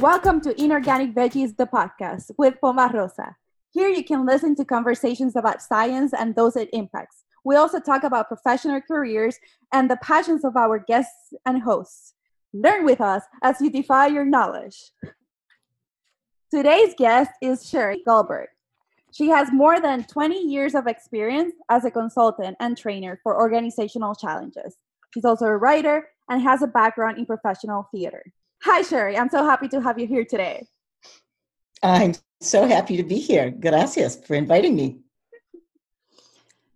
Welcome to Inorganic Veggies, the podcast with Poma Rosa. Here you can listen to conversations about science and those it impacts. We also talk about professional careers and the passions of our guests and hosts. Learn with us as you defy your knowledge. Today's guest is Sherry Goldberg. She has more than 20 years of experience as a consultant and trainer for organizational challenges. She's also a writer and has a background in professional theater. Hi, Sherry. I'm so happy to have you here today. I'm so happy to be here. Gracias for inviting me.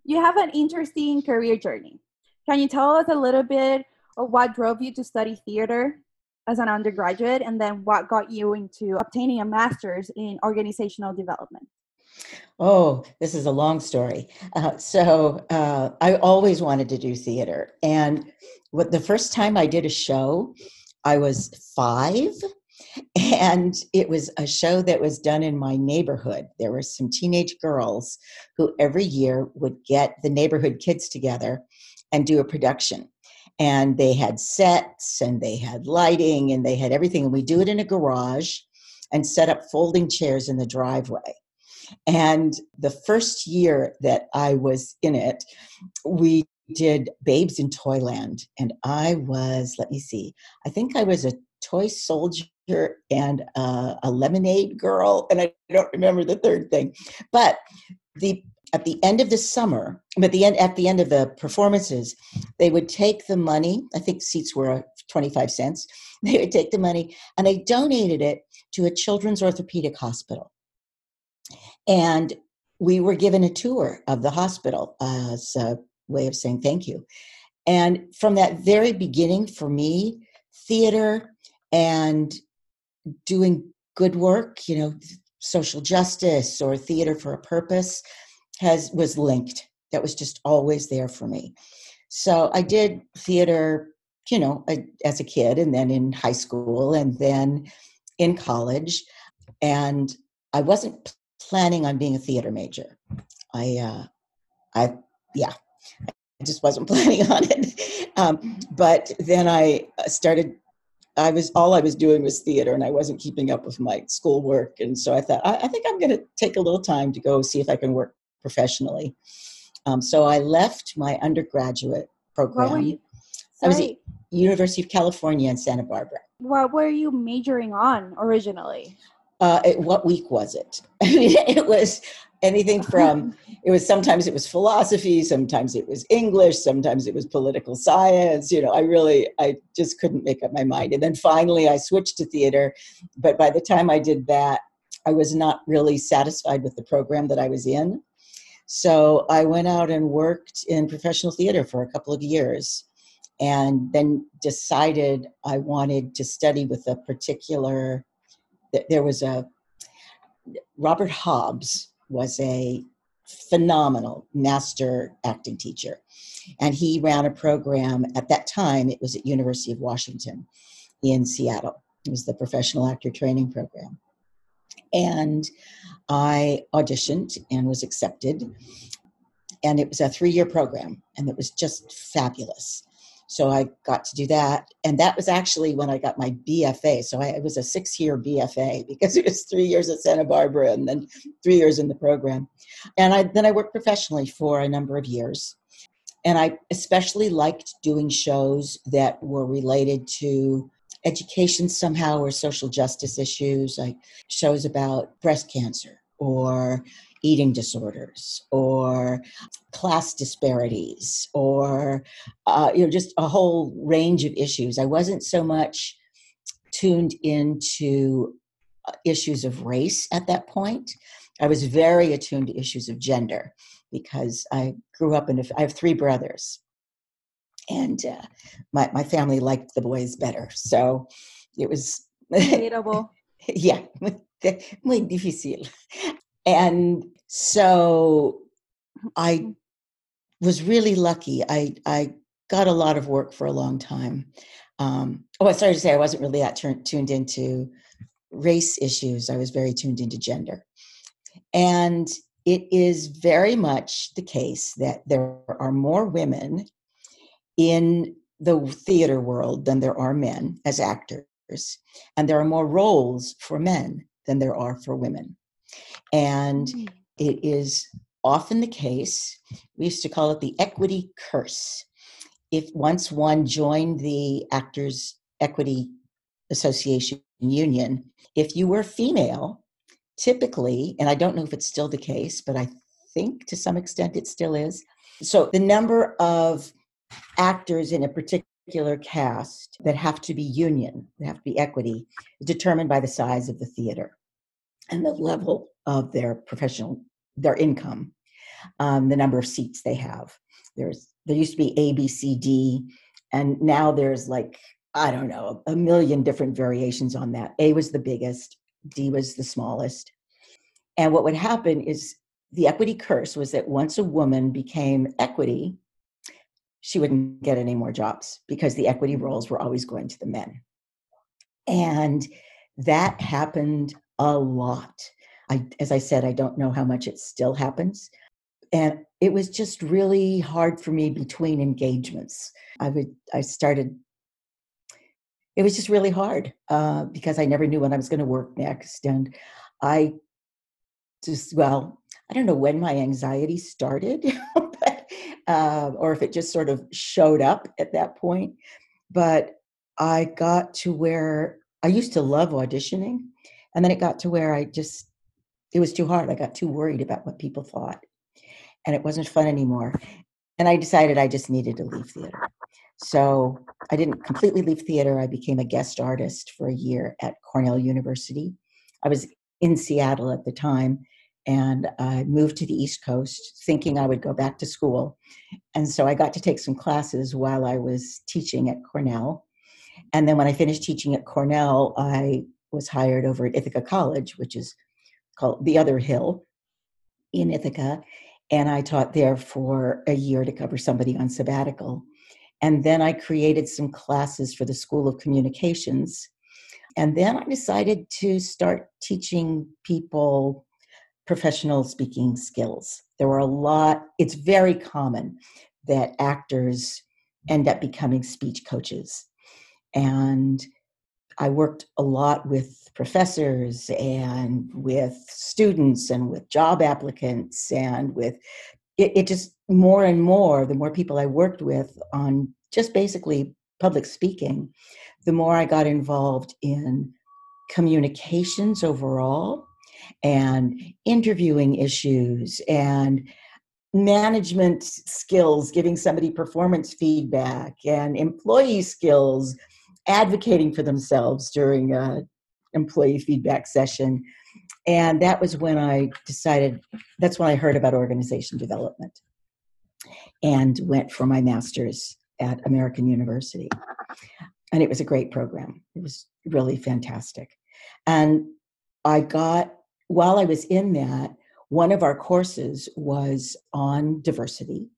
You have an interesting career journey. Can you tell us a little bit of what drove you to study theater as an undergraduate and then what got you into obtaining a master's in organizational development? Oh, this is a long story. Uh, so uh, I always wanted to do theater, and what the first time I did a show, I was five, and it was a show that was done in my neighborhood. There were some teenage girls who every year would get the neighborhood kids together and do a production. And they had sets and they had lighting and they had everything. And we do it in a garage and set up folding chairs in the driveway. And the first year that I was in it, we did Babes in Toyland. And I was, let me see, I think I was a toy soldier and uh, a lemonade girl. And I don't remember the third thing. But the at the end of the summer, at the end at the end of the performances, they would take the money. I think seats were 25 cents. They would take the money and they donated it to a children's orthopedic hospital. And we were given a tour of the hospital as a way of saying thank you. And from that very beginning, for me, theater and doing good work, you know, social justice or theater for a purpose has was linked. That was just always there for me. So I did theater, you know, as a kid and then in high school and then in college. And I wasn't planning on being a theater major. I, uh, I, yeah, I just wasn't planning on it. Um, but then I started. I was all I was doing was theater, and I wasn't keeping up with my schoolwork. And so I thought, I, I think I'm going to take a little time to go see if I can work professionally. Um, so I left my undergraduate program. I was at University of California in Santa Barbara. What were you majoring on originally? uh, it, what week was it? I mean, it was anything from it was sometimes it was philosophy, sometimes it was English, sometimes it was political science. You know, I really I just couldn't make up my mind. And then finally, I switched to theater. But by the time I did that, I was not really satisfied with the program that I was in. So I went out and worked in professional theater for a couple of years and then decided I wanted to study with a particular there was a Robert Hobbs was a phenomenal master acting teacher. And he ran a program at that time it was at university of washington in seattle. It was the professional actor training program. And i auditioned and was accepted. And it was a three-year program and it was just fabulous so I got to do that. And that was actually when I got my BFA. So I, it was a six year BFA because it was three years at Santa Barbara and then three years in the program. And I, then I worked professionally for a number of years. And I especially liked doing shows that were related to education somehow or social justice issues, like shows about breast cancer or eating disorders or class disparities or uh, you know just a whole range of issues. I wasn't so much tuned into uh, issues of race at that point. I was very attuned to issues of gender because i grew up in a, I have three brothers. And uh, my, my family liked the boys better. So it was yeah. Muy difícil and so I mm-hmm. was really lucky. I I got a lot of work for a long time. Um, oh, I started to say I wasn't really that t- tuned into race issues. I was very tuned into gender, and it is very much the case that there are more women in the theater world than there are men as actors, and there are more roles for men than there are for women. And mm. it is often the case, we used to call it the equity curse. If once one joined the Actors Equity Association Union, if you were female, typically, and I don't know if it's still the case, but I think to some extent it still is. So the number of actors in a particular cast that have to be union, that have to be equity, is determined by the size of the theater and the level of their professional, their income, um, the number of seats they have. There's there used to be A, B, C, D, and now there's like I don't know a million different variations on that. A was the biggest, D was the smallest, and what would happen is the equity curse was that once a woman became equity, she wouldn't get any more jobs because the equity roles were always going to the men. And that happened a lot. I, as I said, I don't know how much it still happens. And it was just really hard for me between engagements. I would, I started, it was just really hard uh, because I never knew when I was going to work next. And I just, well, I don't know when my anxiety started, but, uh, or if it just sort of showed up at that point. But I got to where I used to love auditioning. And then it got to where I just, it was too hard. I got too worried about what people thought. And it wasn't fun anymore. And I decided I just needed to leave theater. So I didn't completely leave theater. I became a guest artist for a year at Cornell University. I was in Seattle at the time and I moved to the East Coast thinking I would go back to school. And so I got to take some classes while I was teaching at Cornell. And then when I finished teaching at Cornell, I was hired over at Ithaca College, which is called the other hill in Ithaca. And I taught there for a year to cover somebody on sabbatical. And then I created some classes for the School of Communications. And then I decided to start teaching people professional speaking skills. There were a lot, it's very common that actors end up becoming speech coaches. And I worked a lot with professors and with students and with job applicants and with it, it, just more and more, the more people I worked with on just basically public speaking, the more I got involved in communications overall and interviewing issues and management skills, giving somebody performance feedback and employee skills, advocating for themselves during a employee feedback session. And that was when I decided, that's when I heard about organization development and went for my master's at American University. And it was a great program. It was really fantastic. And I got while I was in that, one of our courses was on diversity.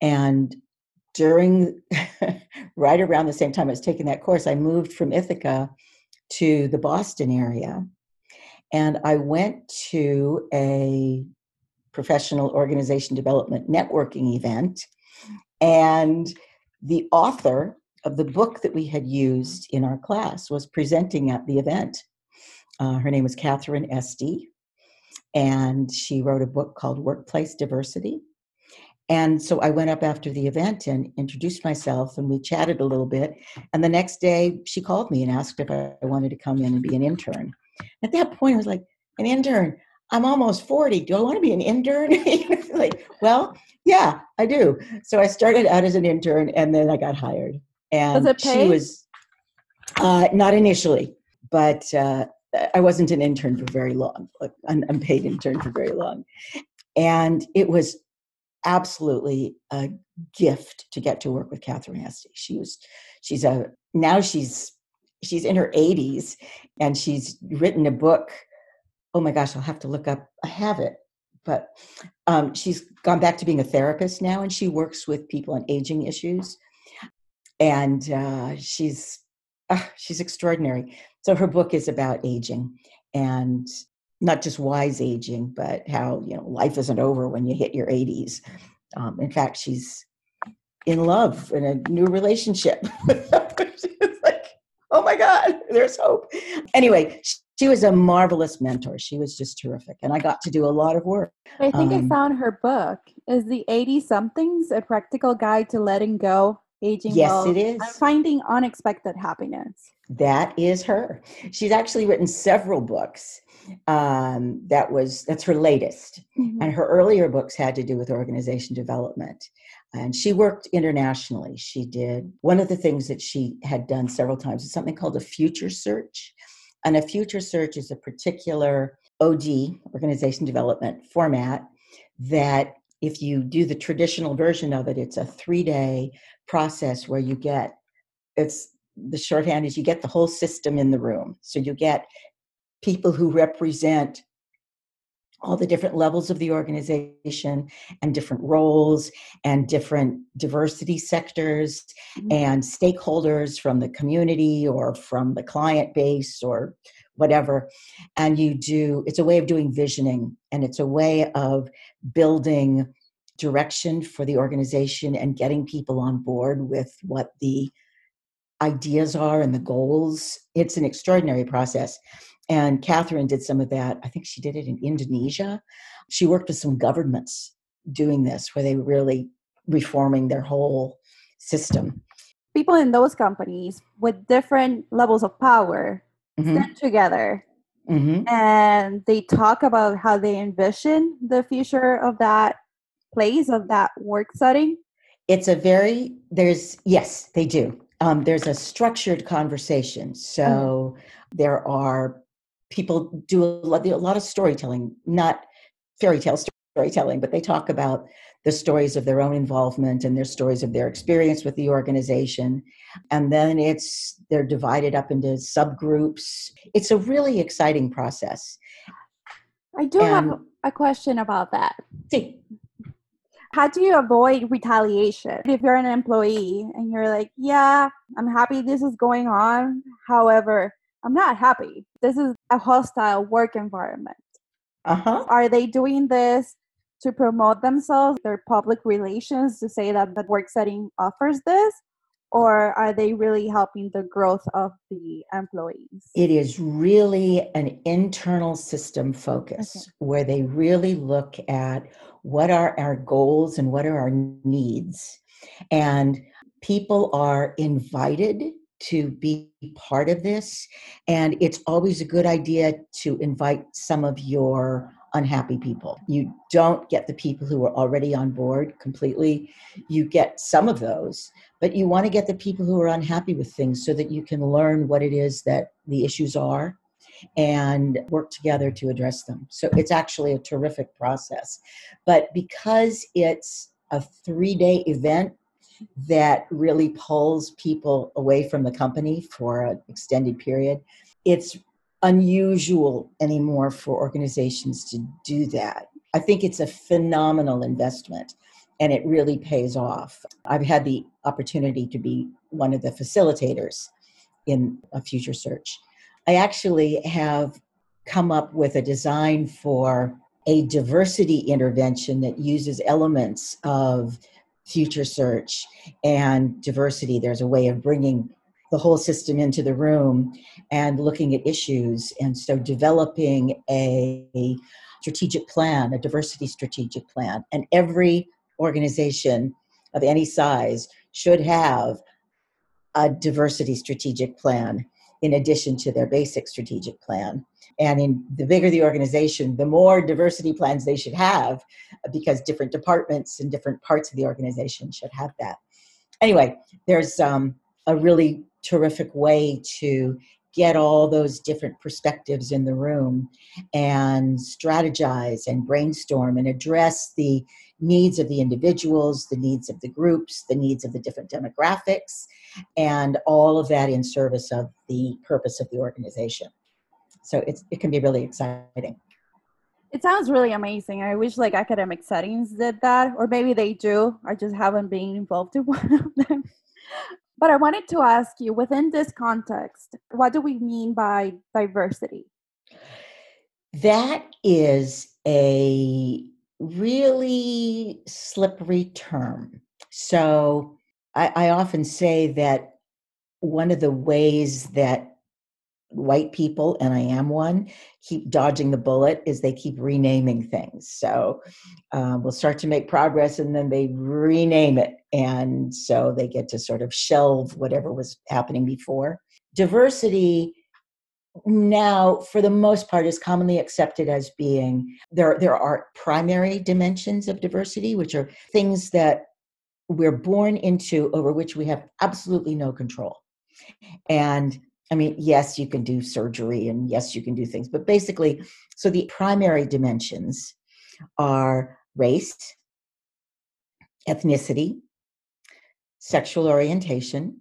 And during, right around the same time I was taking that course, I moved from Ithaca to the Boston area. And I went to a professional organization development networking event. And the author of the book that we had used in our class was presenting at the event. Uh, her name was Katharine Esty, and she wrote a book called Workplace Diversity. And so I went up after the event and introduced myself, and we chatted a little bit. And the next day, she called me and asked if I wanted to come in and be an intern. At that point, I was like, an intern? I'm almost 40. Do I want to be an intern? like, well, yeah, I do. So I started out as an intern and then I got hired. And she was uh, not initially, but uh, I wasn't an intern for very long, an unpaid intern for very long. And it was absolutely a gift to get to work with Katharine Esty. She was, she's a, now she's, she's in her 80s and she's written a book. Oh my gosh, I'll have to look up, I have it, but um, she's gone back to being a therapist now and she works with people on aging issues. And uh, she's, uh, she's extraordinary. So her book is about aging and not just wise aging, but how you know life isn't over when you hit your 80s. Um, in fact, she's in love in a new relationship. like, oh my God, there's hope. Anyway, she was a marvelous mentor. She was just terrific. And I got to do a lot of work. I think um, I found her book. Is the 80 somethings a practical guide to letting go, aging yes, well, it is. and finding unexpected happiness? That is her. She's actually written several books. Um, that was that's her latest, mm-hmm. and her earlier books had to do with organization development. And she worked internationally. She did one of the things that she had done several times is something called a future search. And a future search is a particular OD, organization development format, that if you do the traditional version of it, it's a three day process where you get it's the shorthand is you get the whole system in the room. So you get people who represent all the different levels of the organization and different roles and different diversity sectors mm-hmm. and stakeholders from the community or from the client base or whatever. And you do it's a way of doing visioning and it's a way of building direction for the organization and getting people on board with what the ideas are and the goals. It's an extraordinary process and Katharine did some of that. I think she did it in Indonesia. She worked with some governments doing this, where they were really reforming their whole system. People in those companies with different levels of power mm-hmm. sit together mm-hmm. and they talk about how they envision the future of that place, of that work setting. It's a very, there's, yes, they do. Um, there's a structured conversation. So mm-hmm. there are people do a lot, a lot of storytelling, not fairy tale storytelling, but they talk about the stories of their own involvement and their stories of their experience with the organization. And then it's they're divided up into subgroups. It's a really exciting process. I do and, have a question about that. See. How do you avoid retaliation? If you're an employee and you're like, yeah, I'm happy this is going on. However, I'm not happy. This is a hostile work environment. Uh-huh. Are they doing this to promote themselves, their public relations, to say that the work setting offers this? Or are they really helping the growth of the employees? It is really an internal system focus okay. where they really look at what are our goals and what are our needs. And people are invited to be part of this. And it's always a good idea to invite some of your unhappy people. You don't get the people who are already on board completely. You get some of those, but you want to get the people who are unhappy with things so that you can learn what it is that the issues are and work together to address them. So it's actually a terrific process. But because it's a three day event, that really pulls people away from the company for an extended period. It's unusual anymore for organizations to do that. I think it's a phenomenal investment and it really pays off. I've had the opportunity to be one of the facilitators in a future search. I actually have come up with a design for a diversity intervention that uses elements of future search and diversity. There's a way of bringing the whole system into the room and looking at issues. And so developing a strategic plan, a diversity strategic plan. And every organization of any size should have a diversity strategic plan in addition to their basic strategic plan. And in the bigger the organization, the more diversity plans they should have because different departments and different parts of the organization should have that. Anyway, there's um, a really terrific way to get all those different perspectives in the room and strategize and brainstorm and address the needs of the individuals, the needs of the groups, the needs of the different demographics, and all of that in service of the purpose of the organization. So it's, it can be really exciting. It sounds really amazing. I wish like academic settings did that, or maybe they do. I just haven't been involved in one of them. But I wanted to ask you within this context, what do we mean by diversity? That is a really slippery term. So I, I often say that one of the ways that white people, and I am one, keep dodging the bullet is they keep renaming things. So uh, we'll start to make progress and then they rename it. And so they get to sort of shelve whatever was happening before. Diversity now for the most part is commonly accepted as being there there are primary dimensions of diversity which are things that we're born into over which we have absolutely no control and I mean, yes, you can do surgery and yes, you can do things, but basically, so the primary dimensions are race, ethnicity, sexual orientation.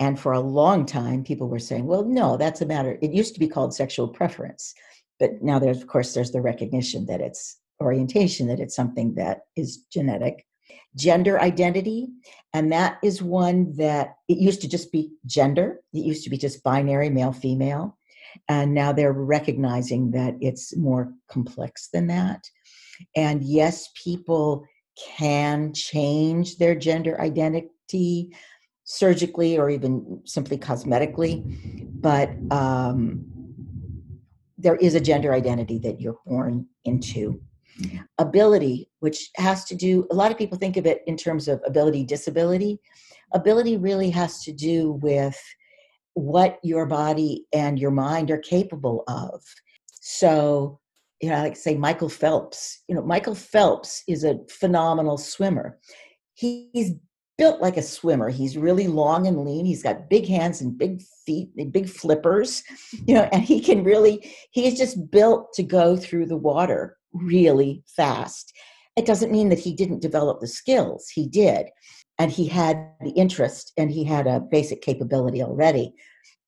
And for a long time, people were saying, well, no, that's a matter. It used to be called sexual preference. But now there's, of course, there's the recognition that it's orientation, that it's something that is genetic gender identity. And that is one that it used to just be gender, it used to be just binary male female. And now they're recognizing that it's more complex than that. And yes, people can change their gender identity surgically or even simply cosmetically, but um, there is a gender identity that you're born into Mm-hmm. ability which has to do a lot of people think of it in terms of ability disability. Ability really has to do with what your body and your mind are capable of. So you know like say michael phelps. You know michael phelps is a phenomenal swimmer. He's built like a swimmer. He's really long and lean. He's got big hands and big feet and big flippers you know and he can really he's just built to go through the water really fast. It doesn't mean that he didn't develop the skills, he did. And he had the interest and he had a basic capability already.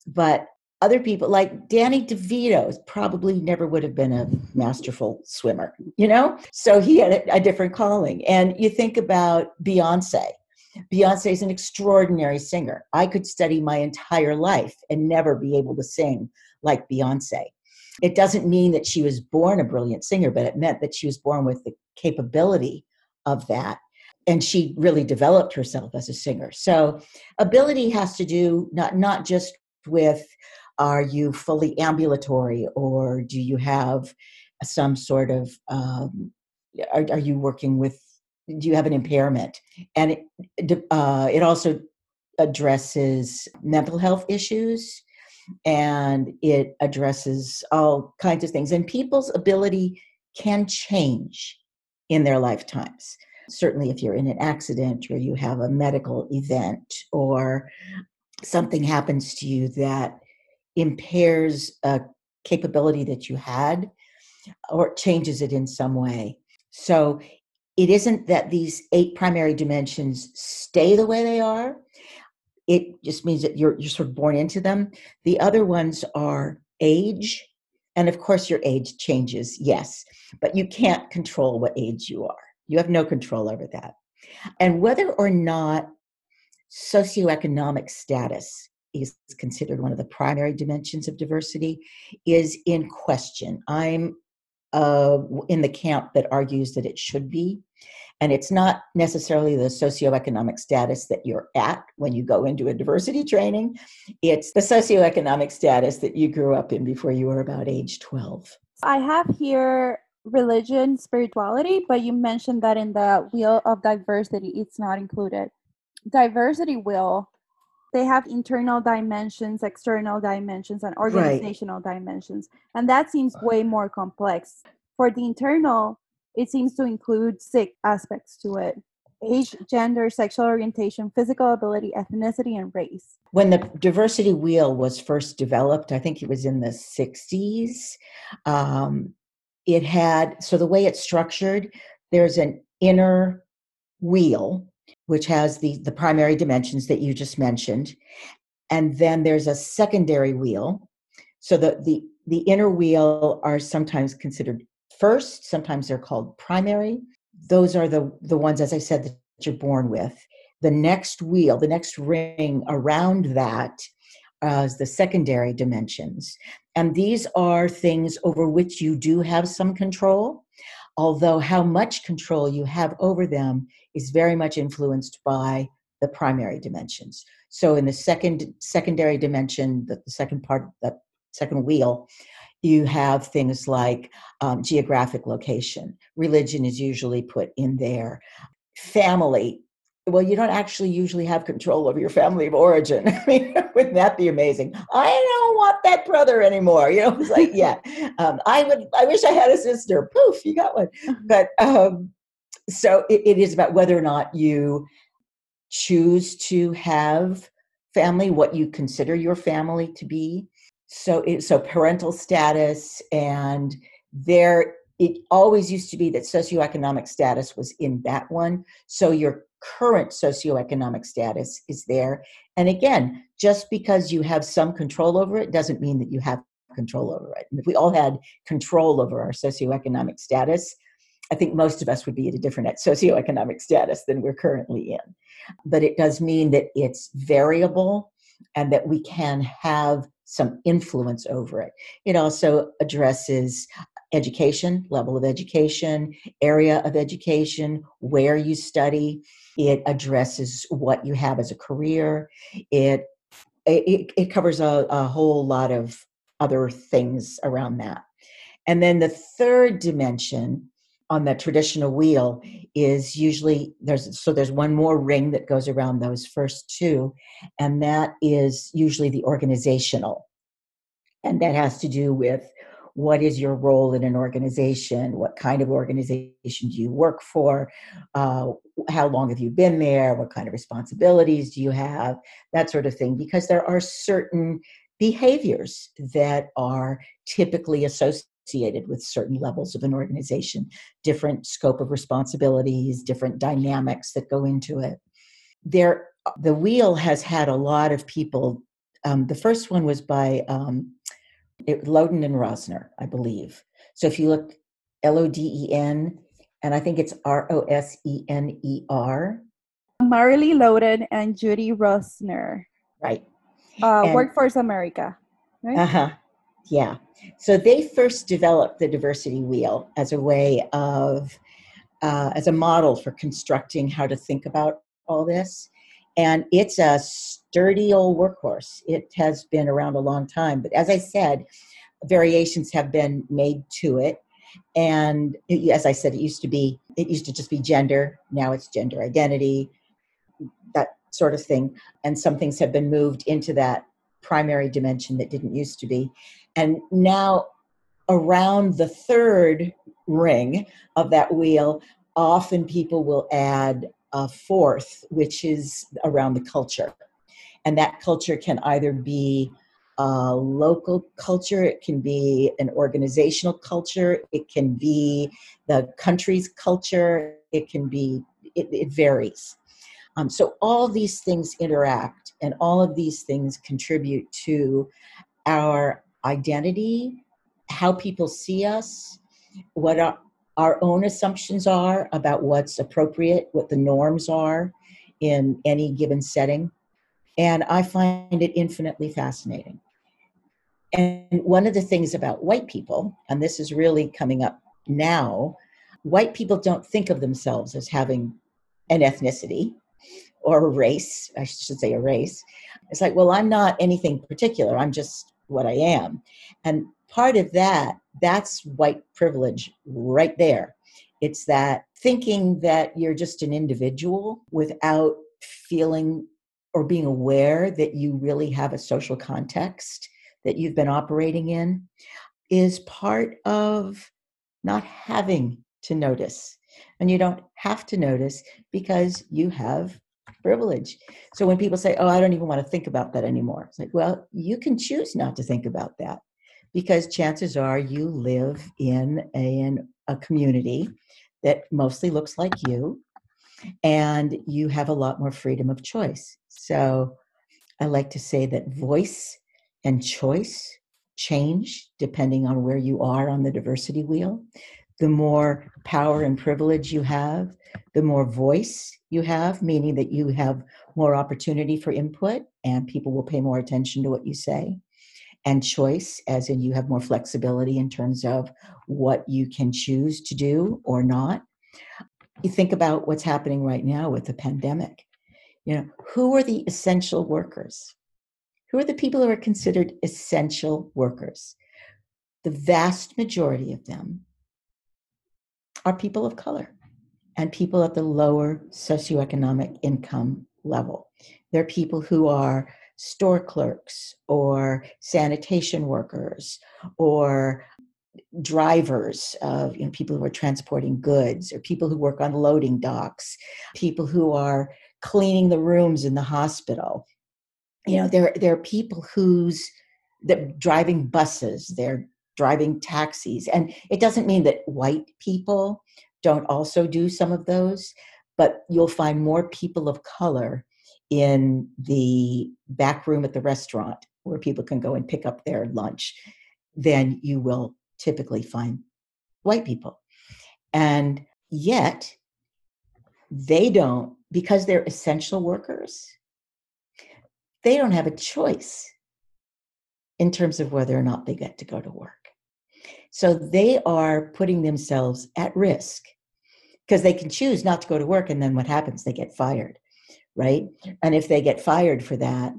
But other people like Danny DeVito probably never would have been a masterful swimmer, you know? So he had a, a different calling. And you think about Beyonce. Beyonce is an extraordinary singer. I could study my entire life and never be able to sing like Beyonce. It doesn't mean that she was born a brilliant singer, but it meant that she was born with the capability of that. And she really developed herself as a singer. So ability has to do not, not just with are you fully ambulatory or do you have some sort of um, are, are you working with do you have an impairment and it, uh, it also addresses mental health issues and it addresses all kinds of things. And people's ability can change in their lifetimes. Certainly, if you're in an accident or you have a medical event or something happens to you that impairs a capability that you had or changes it in some way. So it isn't that these eight primary dimensions stay the way they are it just means that you're you're sort of born into them. The other ones are age, and of course your age changes, yes, but you can't control what age you are. You have no control over that. And whether or not socioeconomic status is considered one of the primary dimensions of diversity is in question. I'm uh, in the camp that argues that it should be. And it's not necessarily the socioeconomic status that you're at when you go into a diversity training, it's the socioeconomic status that you grew up in before you were about age 12. I have here religion, spirituality, but you mentioned that in the wheel of diversity, it's not included. Diversity wheel, they have internal dimensions, external dimensions, and organizational right. dimensions. And that seems way more complex. For the internal, it seems to include six aspects to it age, gender, sexual orientation, physical ability, ethnicity, and race. When the diversity wheel was first developed, I think it was in the 60s, um, it had, so the way it's structured, there's an inner wheel, which has the, the primary dimensions that you just mentioned. And then there's a secondary wheel. So the, the, the inner wheel are sometimes considered first. Sometimes they're called primary. Those are the, the ones, as I said, that you're born with. The next wheel, the next ring around that uh, is the secondary dimensions. And these are things over which you do have some control, although how much control you have over them is very much influenced by the primary dimensions. So in the second secondary dimension, the, the second part, the second wheel, you have things like um, geographic location. Religion is usually put in there. Family. Well, you don't actually usually have control over your family of origin. I mean, wouldn't that be amazing? I don't want that brother anymore. You know, it's like, yeah, um, I would. I wish I had a sister. Poof, you got one. But um, so it, it is about whether or not you choose to have family, what you consider your family to be. So, it, so parental status, and there it always used to be that socioeconomic status was in that one. So your current socioeconomic status is there. And again, just because you have some control over it doesn't mean that you have control over it. and if we all had control over our socioeconomic status, I think most of us would be at a different socioeconomic status than we're currently in. But it does mean that it's variable and that we can have some influence over it. It also addresses education, level of education, area of education, where you study. It addresses what you have as a career. It it, it covers a, a whole lot of other things around that. And then the third dimension on the traditional wheel is usually there's so there's one more ring that goes around those first two and that is usually the organizational. And that has to do with what is your role in an organization? What kind of organization do you work for? Uh, how long have you been there? What kind of responsibilities do you have? That sort of thing because there are certain behaviors that are typically associated associated with certain levels of an organization, different scope of responsibilities, different dynamics that go into it. There, the wheel has had a lot of people. Um, the first one was by um, it, Loden and Rosener, I believe. So if you look, L O D E N, and I think it's R O S E N E R. Marilyn Loden and Judy Rosener. Right. Uh, Workforce America. Right? Uh huh. Yeah. So they first developed the diversity wheel as a way of, uh, as a model for constructing how to think about all this. And it's a sturdy old workhorse. It has been around a long time. But as I said, variations have been made to it. And it, as I said, it used to be, it used to just be gender. Now it's gender identity, that sort of thing. And some things have been moved into that primary dimension that didn't used to be. And now, around the third ring of that wheel, often people will add a fourth, which is around the culture. And that culture can either be a local culture, it can be an organizational culture, it can be the country's culture, it can be, it, it varies. Um, so all these things interact, and all of these things contribute to our identity, how people see us, what our, our own assumptions are about what's appropriate, what the norms are in any given setting. And I find it infinitely fascinating. And one of the things about white people, and this is really coming up now, white people don't think of themselves as having an ethnicity or race. I should say a race. It's like, well, I'm not anything particular. I'm just what I am. And part of that, that's white privilege right there. It's that thinking that you're just an individual without feeling or being aware that you really have a social context that you've been operating in is part of not having to notice. And you don't have to notice because you have privilege. So when people say, "Oh, I don't even want to think about that anymore," it's like, well, you can choose not to think about that because chances are you live in a, in a community that mostly looks like you, and you have a lot more freedom of choice. So I like to say that voice and choice change depending on where you are on the diversity wheel. The more power and privilege you have, the more voice you have, meaning that you have more opportunity for input and people will pay more attention to what you say. And choice, as in you have more flexibility in terms of what you can choose to do or not. You think about what's happening right now with the pandemic. You know, who are the essential workers? Who are the people who are considered essential workers? The vast majority of them are people of color and people at the lower socioeconomic income level. They're people who are store clerks or sanitation workers or drivers of you know, people who are transporting goods or people who work on loading docks people who are cleaning the rooms in the hospital you know there there are people who's that driving buses they're driving taxis and it doesn't mean that white people don't also do some of those but you'll find more people of color in the back room at the restaurant where people can go and pick up their lunch than you will typically find white people. And yet, they don't, because they're essential workers, they don't have a choice in terms of whether or not they get to go to work. So they are putting themselves at risk because they can choose not to go to work, and then what happens? They get fired, right? And if they get fired for that,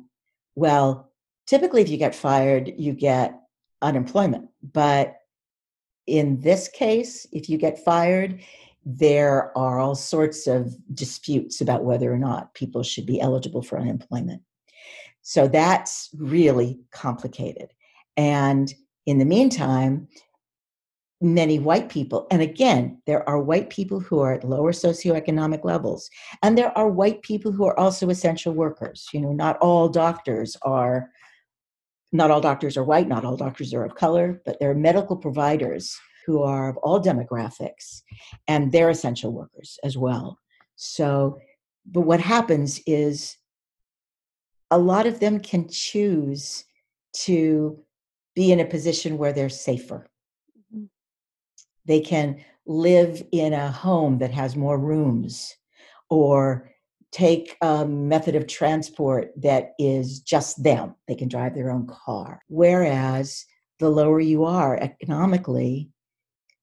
well, typically if you get fired, you get unemployment. But in this case, if you get fired, there are all sorts of disputes about whether or not people should be eligible for unemployment. So that's really complicated. And in the meantime, many white people, and again, there are white people who are at lower socioeconomic levels, and there are white people who are also essential workers. You know, not all doctors are not all doctors are white, not all doctors are of color, but there are medical providers who are of all demographics, and they're essential workers as well. So, but what happens is a lot of them can choose to be in a position where they're safer. They can live in a home that has more rooms or take a method of transport that is just them. They can drive their own car. Whereas the lower you are economically,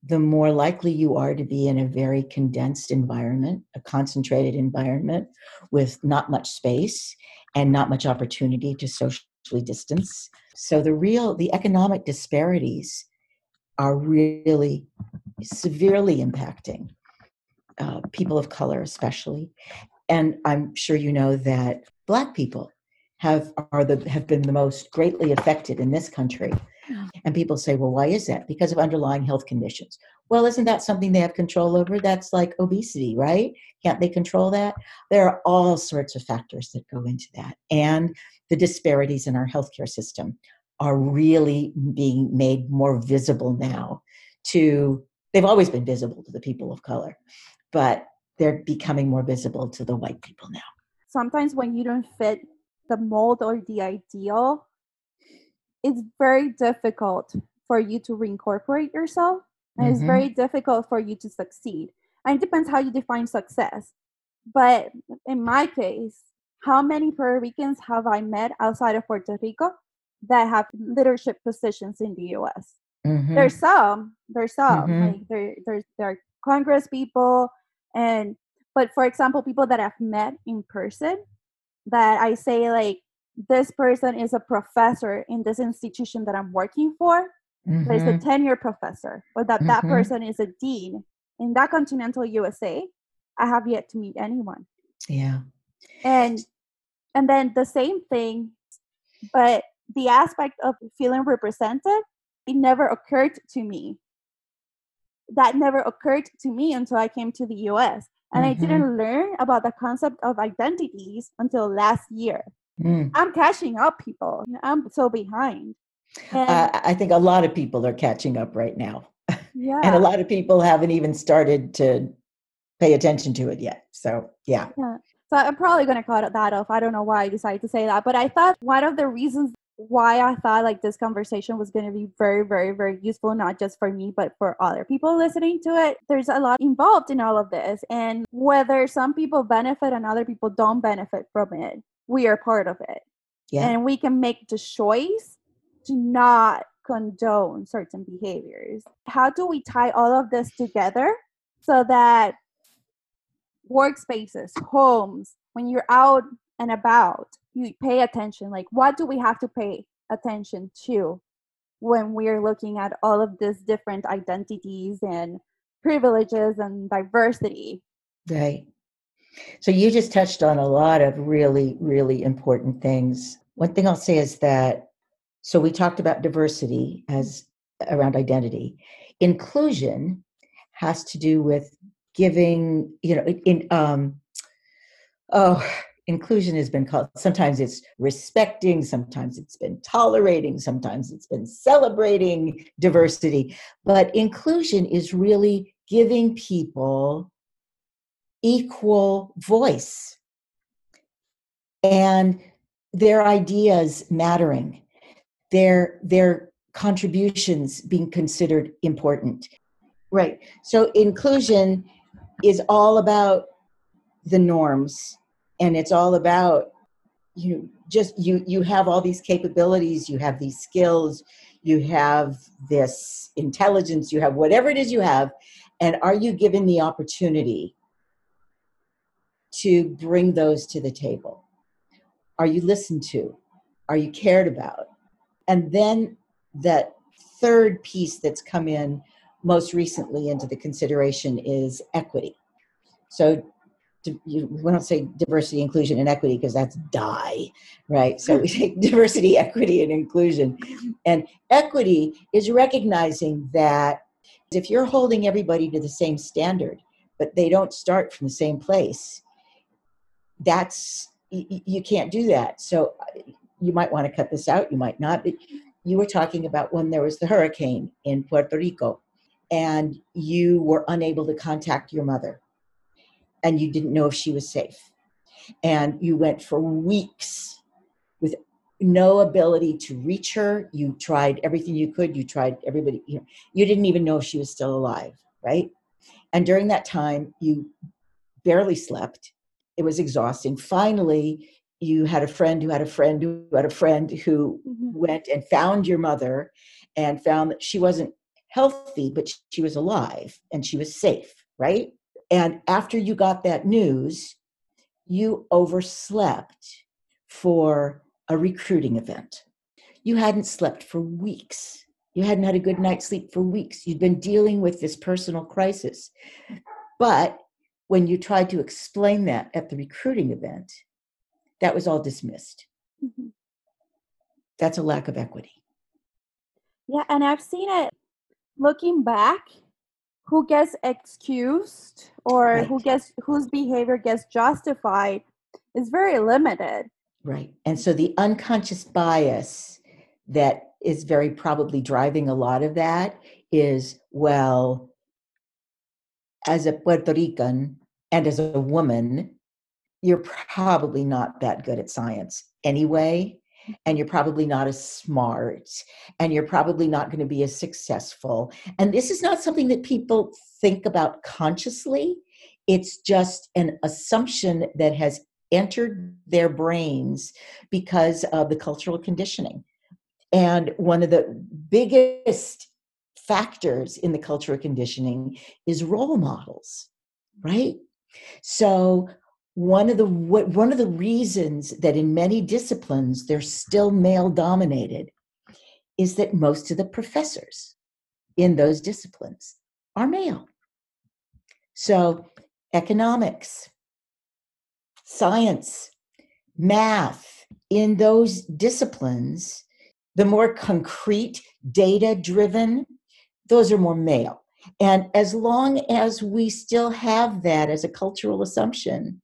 the more likely you are to be in a very condensed environment, a concentrated environment with not much space and not much opportunity to socially distance. So the real, the economic disparities are really severely impacting uh, people of color, especially. And I'm sure you know that Black people have are the have been the most greatly affected in this country. And people say, well, why is that? Because of underlying health conditions. Well, isn't that something they have control over? That's like obesity, right? Can't they control that? There are all sorts of factors that go into that. And the disparities in our healthcare system are really being made more visible now to they've always been visible to the people of color but they're becoming more visible to the white people now. Sometimes when you don't fit the mold or the ideal, it's very difficult for you to reincorporate yourself. And mm-hmm. it's very difficult for you to succeed. And it depends how you define success. But in my case, how many Puerto Ricans have I met outside of Puerto Rico that have leadership positions in the US? Mm-hmm. There's some, there's some, mm-hmm. like there, there's there are Congress people, and but for example people that i've met in person that i say like this person is a professor in this institution that i'm working for mm-hmm. there's a mm-hmm. tenure professor or that mm-hmm. that person is a dean in that continental usa i have yet to meet anyone yeah and and then the same thing but the aspect of feeling represented it never occurred to me that never occurred to me until I came to the US. And mm-hmm. I didn't learn about the concept of identities until last year. Mm. I'm catching up, people. I'm so behind. Uh, I think a lot of people are catching up right now. Yeah. and a lot of people haven't even started to pay attention to it yet. So, yeah. yeah. So I'm probably going to cut that off. I don't know why I decided to say that. But I thought one of the reasons why I thought like this conversation was going to be very, very, very useful, not just for me, but for other people listening to it. There's a lot involved in all of this. And whether some people benefit and other people don't benefit from it, we are part of it. Yeah. And we can make the choice to not condone certain behaviors. How do we tie all of this together so that workspaces, homes, when you're out and about, you pay attention. Like, what do we have to pay attention to when we're looking at all of these different identities and privileges and diversity? Right. So you just touched on a lot of really, really important things. One thing I'll say is that so we talked about diversity as around identity. Inclusion has to do with giving, you know, in um oh inclusion has been called. Sometimes it's respecting sometimes it's been tolerating sometimes it's been celebrating diversity. But inclusion is really giving people equal voice. And their ideas mattering. Their their contributions being considered important. Right. So inclusion is all about the norms and it's all about you just you you have all these capabilities you have these skills you have this intelligence you have whatever it is you have and are you given the opportunity to bring those to the table? Are you listened to? Are you cared about? And then that third piece that's come in most recently into the consideration is equity. So you, we don't say diversity, inclusion, and equity because that's die, right? So hmm. we say diversity, equity, and inclusion. And equity is recognizing that if you're holding everybody to the same standard, but they don't start from the same place, that's you can't do that. So you might want to cut this out. You might not. But you were talking about when there was the hurricane in Puerto Rico, and you were unable to contact your mother, and you didn't know if she was safe, and you went for weeks with no ability to reach her. You tried everything you could. You tried everybody. You know, you didn't even know if she was still alive, right? And during that time, you barely slept it was exhausting. Finally, you had a friend who had a friend who had a friend who mm-hmm. went and found your mother and found that she wasn't healthy, but she was alive and she was safe, right? And after you got that news, you overslept for a recruiting event. You hadn't slept for weeks. You hadn't had a good night's sleep for weeks. You'd been dealing with this personal crisis. But when you tried to explain that at the recruiting event, that was all dismissed. Mm-hmm. That's a lack of equity. Yeah, and I've seen it looking back who gets excused or right. who gets whose behavior gets justified is very limited. Right. And so the unconscious bias that is very probably driving a lot of that is well, as a Puerto Rican and as a woman, you're probably not that good at science anyway. And you're probably not as smart, and you're probably not going to be as successful. And this is not something that people think about consciously. It's just an assumption that has entered their brains because of the cultural conditioning. And one of the biggest factors in the cultural conditioning is role models, right? So one of the what, one of the reasons that in many disciplines they're still male dominated is that most of the professors in those disciplines are male. So economics, science, math, in those disciplines, the more concrete, data driven those are more male. And as long as we still have that as a cultural assumption,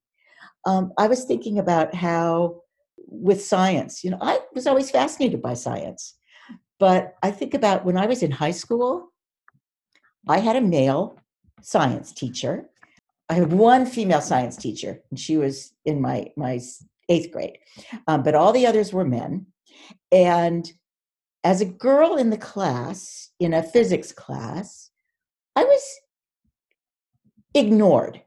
um, I was thinking about how, with science, you know, I was always fascinated by science. But I think about when I was in high school, I had a male science teacher. I had one female science teacher, and she was in my, my eighth grade. Um, but all the others were men. And as a girl in the class, in a physics class, I was ignored.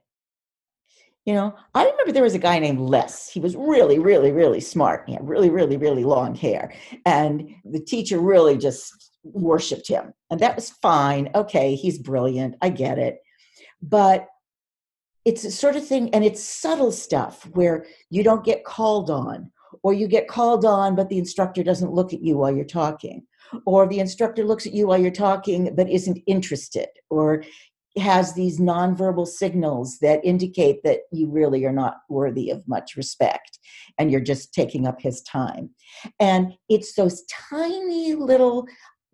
You know, I remember there was a guy named Les. He was really, really, really smart. He had really, really, really long hair. And the teacher really just worshiped him. And that was fine. Okay, he's brilliant. I get it. But it's a sort of thing, and it's subtle stuff where you don't get called on, or you get called on, but the instructor doesn't look at you while you're talking, or the instructor looks at you while you're talking but isn't interested, or has these nonverbal signals that indicate that you really are not worthy of much respect and you're just taking up his time. And it's those tiny little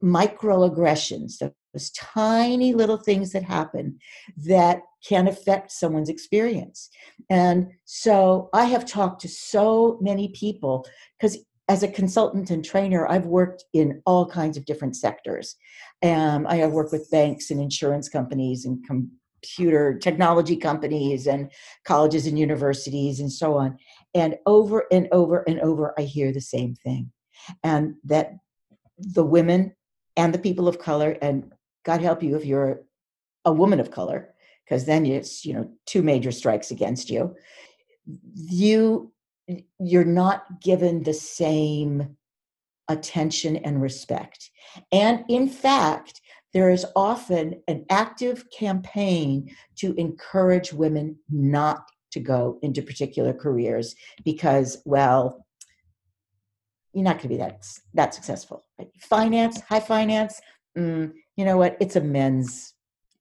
microaggressions, those tiny little things that happen that can affect someone's experience. And so I have talked to so many people because as a consultant and trainer, I've worked in all kinds of different sectors. Um, I have worked with banks and insurance companies and computer technology companies and colleges and universities and so on. And over and over and over, I hear the same thing. And that the women and the people of color, and God help you if you're a woman of color, because then it's, you know, two major strikes against you. You you're not given the same attention and respect. And in fact, there is often an active campaign to encourage women not to go into particular careers because, well, you're not going to be that that successful. Finance, high finance, mm, you know what? It's a men's.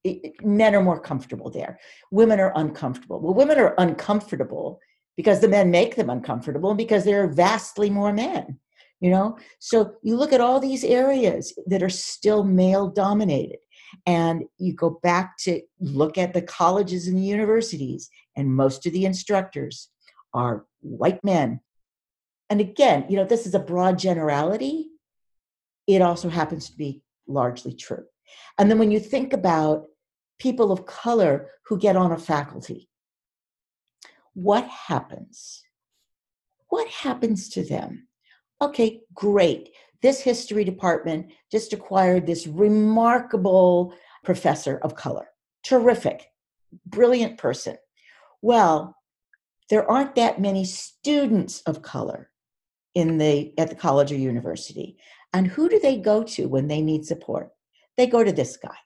It, men are more comfortable there. Women are uncomfortable. Well, women are uncomfortable because the men make them uncomfortable and because there are vastly more men you know? So you look at all these areas that are still male dominated and you go back to look at the colleges and the universities and most of the instructors are white men. And again you know this is a broad generality. It also happens to be largely true. And then when you think about people of color who get on a faculty what happens? What happens to them? Okay, great. This history department just acquired this remarkable professor of color. Terrific, brilliant person. Well, there aren't that many students of color in the at the college or university. And who do they go to when they need support? They go to this guy.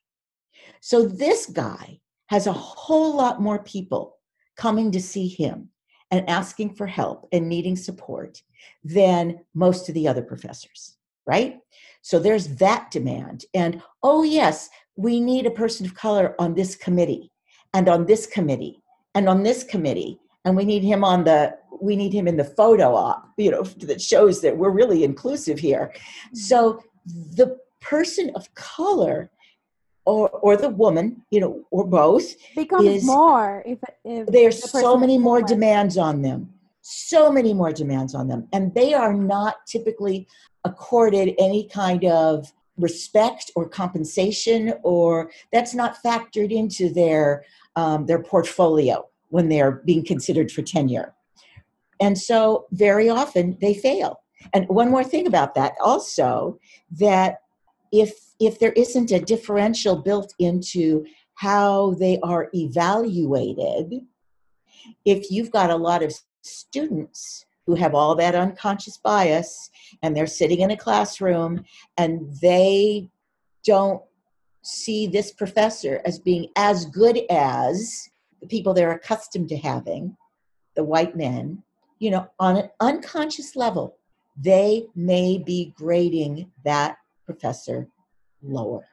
So this guy has a whole lot more people coming to see him and asking for help and needing support than most of the other professors, right? So there's that demand. And oh, yes, we need a person of color on this committee and on this committee and on this committee. And we need him on the, we need him in the photo op, you know, that shows that we're really inclusive here. Mm-hmm. So the person of color or or the woman, you know, or both, becomes is, more. If, if there's the so many more demands on them, so many more demands on them, and they are not typically accorded any kind of respect or compensation, or that's not factored into their um, their portfolio when they're being considered for tenure. And so, very often they fail. And one more thing about that, also, that if if there isn't a differential built into how they are evaluated if you've got a lot of students who have all that unconscious bias and they're sitting in a classroom and they don't see this professor as being as good as the people they're accustomed to having the white men you know on an unconscious level they may be grading that professor lower.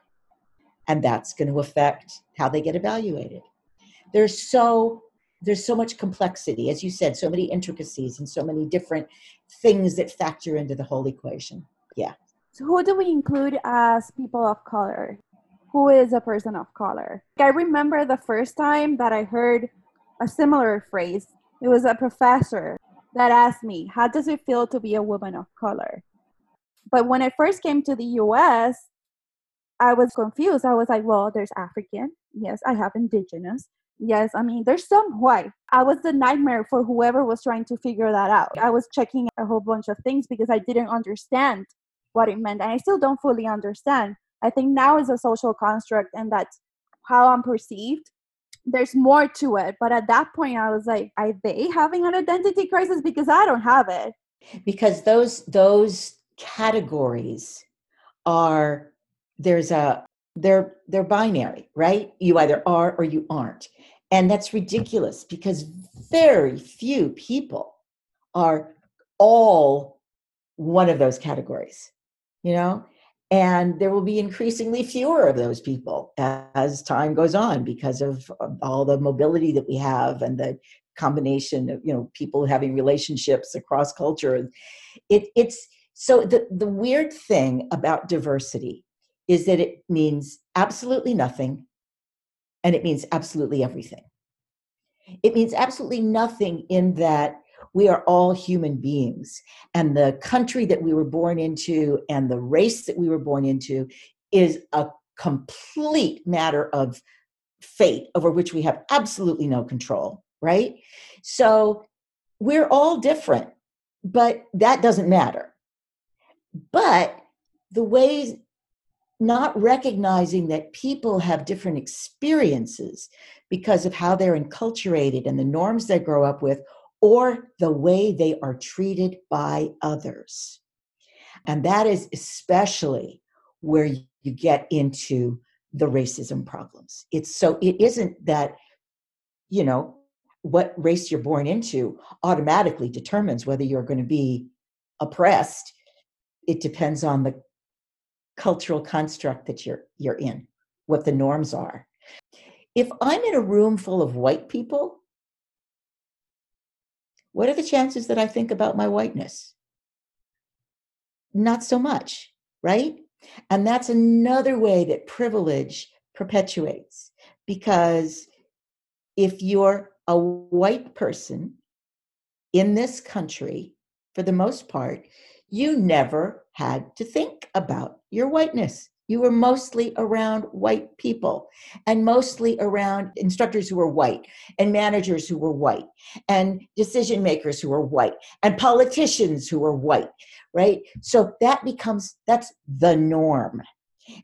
And that's going to affect how they get evaluated. There's so there's so much complexity, as you said, so many intricacies and so many different things that factor into the whole equation. Yeah. So who do we include as people of color? Who is a person of color? I remember the first time that I heard a similar phrase. It was a professor that asked me, How does it feel to be a woman of color? But when I first came to the US, I was confused. I was like, Well, there's African. Yes, I have indigenous. Yes, I mean, there's some white. I was the nightmare for whoever was trying to figure that out. I was checking a whole bunch of things because I didn't understand what it meant. And I still don't fully understand. I think now is a social construct and that's how I'm perceived there's more to it. But at that point, I was like, are they having an identity crisis? Because I don't have it. Because those those categories are there's a they're they're binary, right? You either are or you aren't. And that's ridiculous because very few people are all one of those categories, you know? And there will be increasingly fewer of those people as time goes on because of all the mobility that we have and the combination of you know people having relationships across culture. It, it's so the, the weird thing about diversity is that it means absolutely nothing and it means absolutely everything. It means absolutely nothing in that we are all human beings and the country that we were born into and the race that we were born into is a complete matter of fate over which we have absolutely no control right so we're all different but that doesn't matter but the ways not recognizing that people have different experiences because of how they're enculturated and the norms they grow up with or the way they are treated by others. And that is especially where you get into the racism problems. It's so, it isn't that, you know, what race you're born into automatically determines whether you're going to be oppressed. It depends on the cultural construct that you're you're in, what the norms are. If I'm in a room full of white people, what are the chances that I think about my whiteness? Not so much, right? And that's another way that privilege perpetuates because if you're a white person in this country, for the most part, you never had to think about your whiteness. You were mostly around white people and mostly around instructors who were white and managers who were white and decision makers who were white and politicians who were white, right? So that becomes, that's the norm.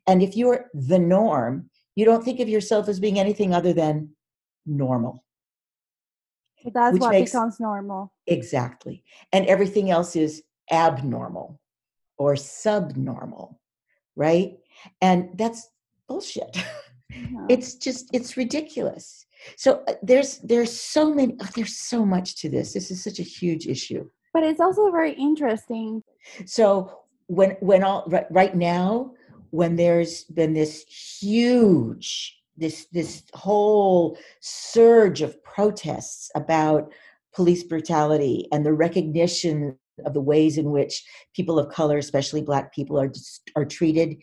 And if you're the norm, you don't think of yourself as being anything other than normal. That's what makes, becomes normal. Exactly. And everything else is abnormal or subnormal, right? and that's bullshit. Uh-huh. it's just it's ridiculous. So uh, there's there's so many oh, there's so much to this. This is such a huge issue. But it's also very interesting. So when when all right, right now when there's been this huge this this whole surge of protests about police brutality and the recognition of the ways in which people of color especially black people are are treated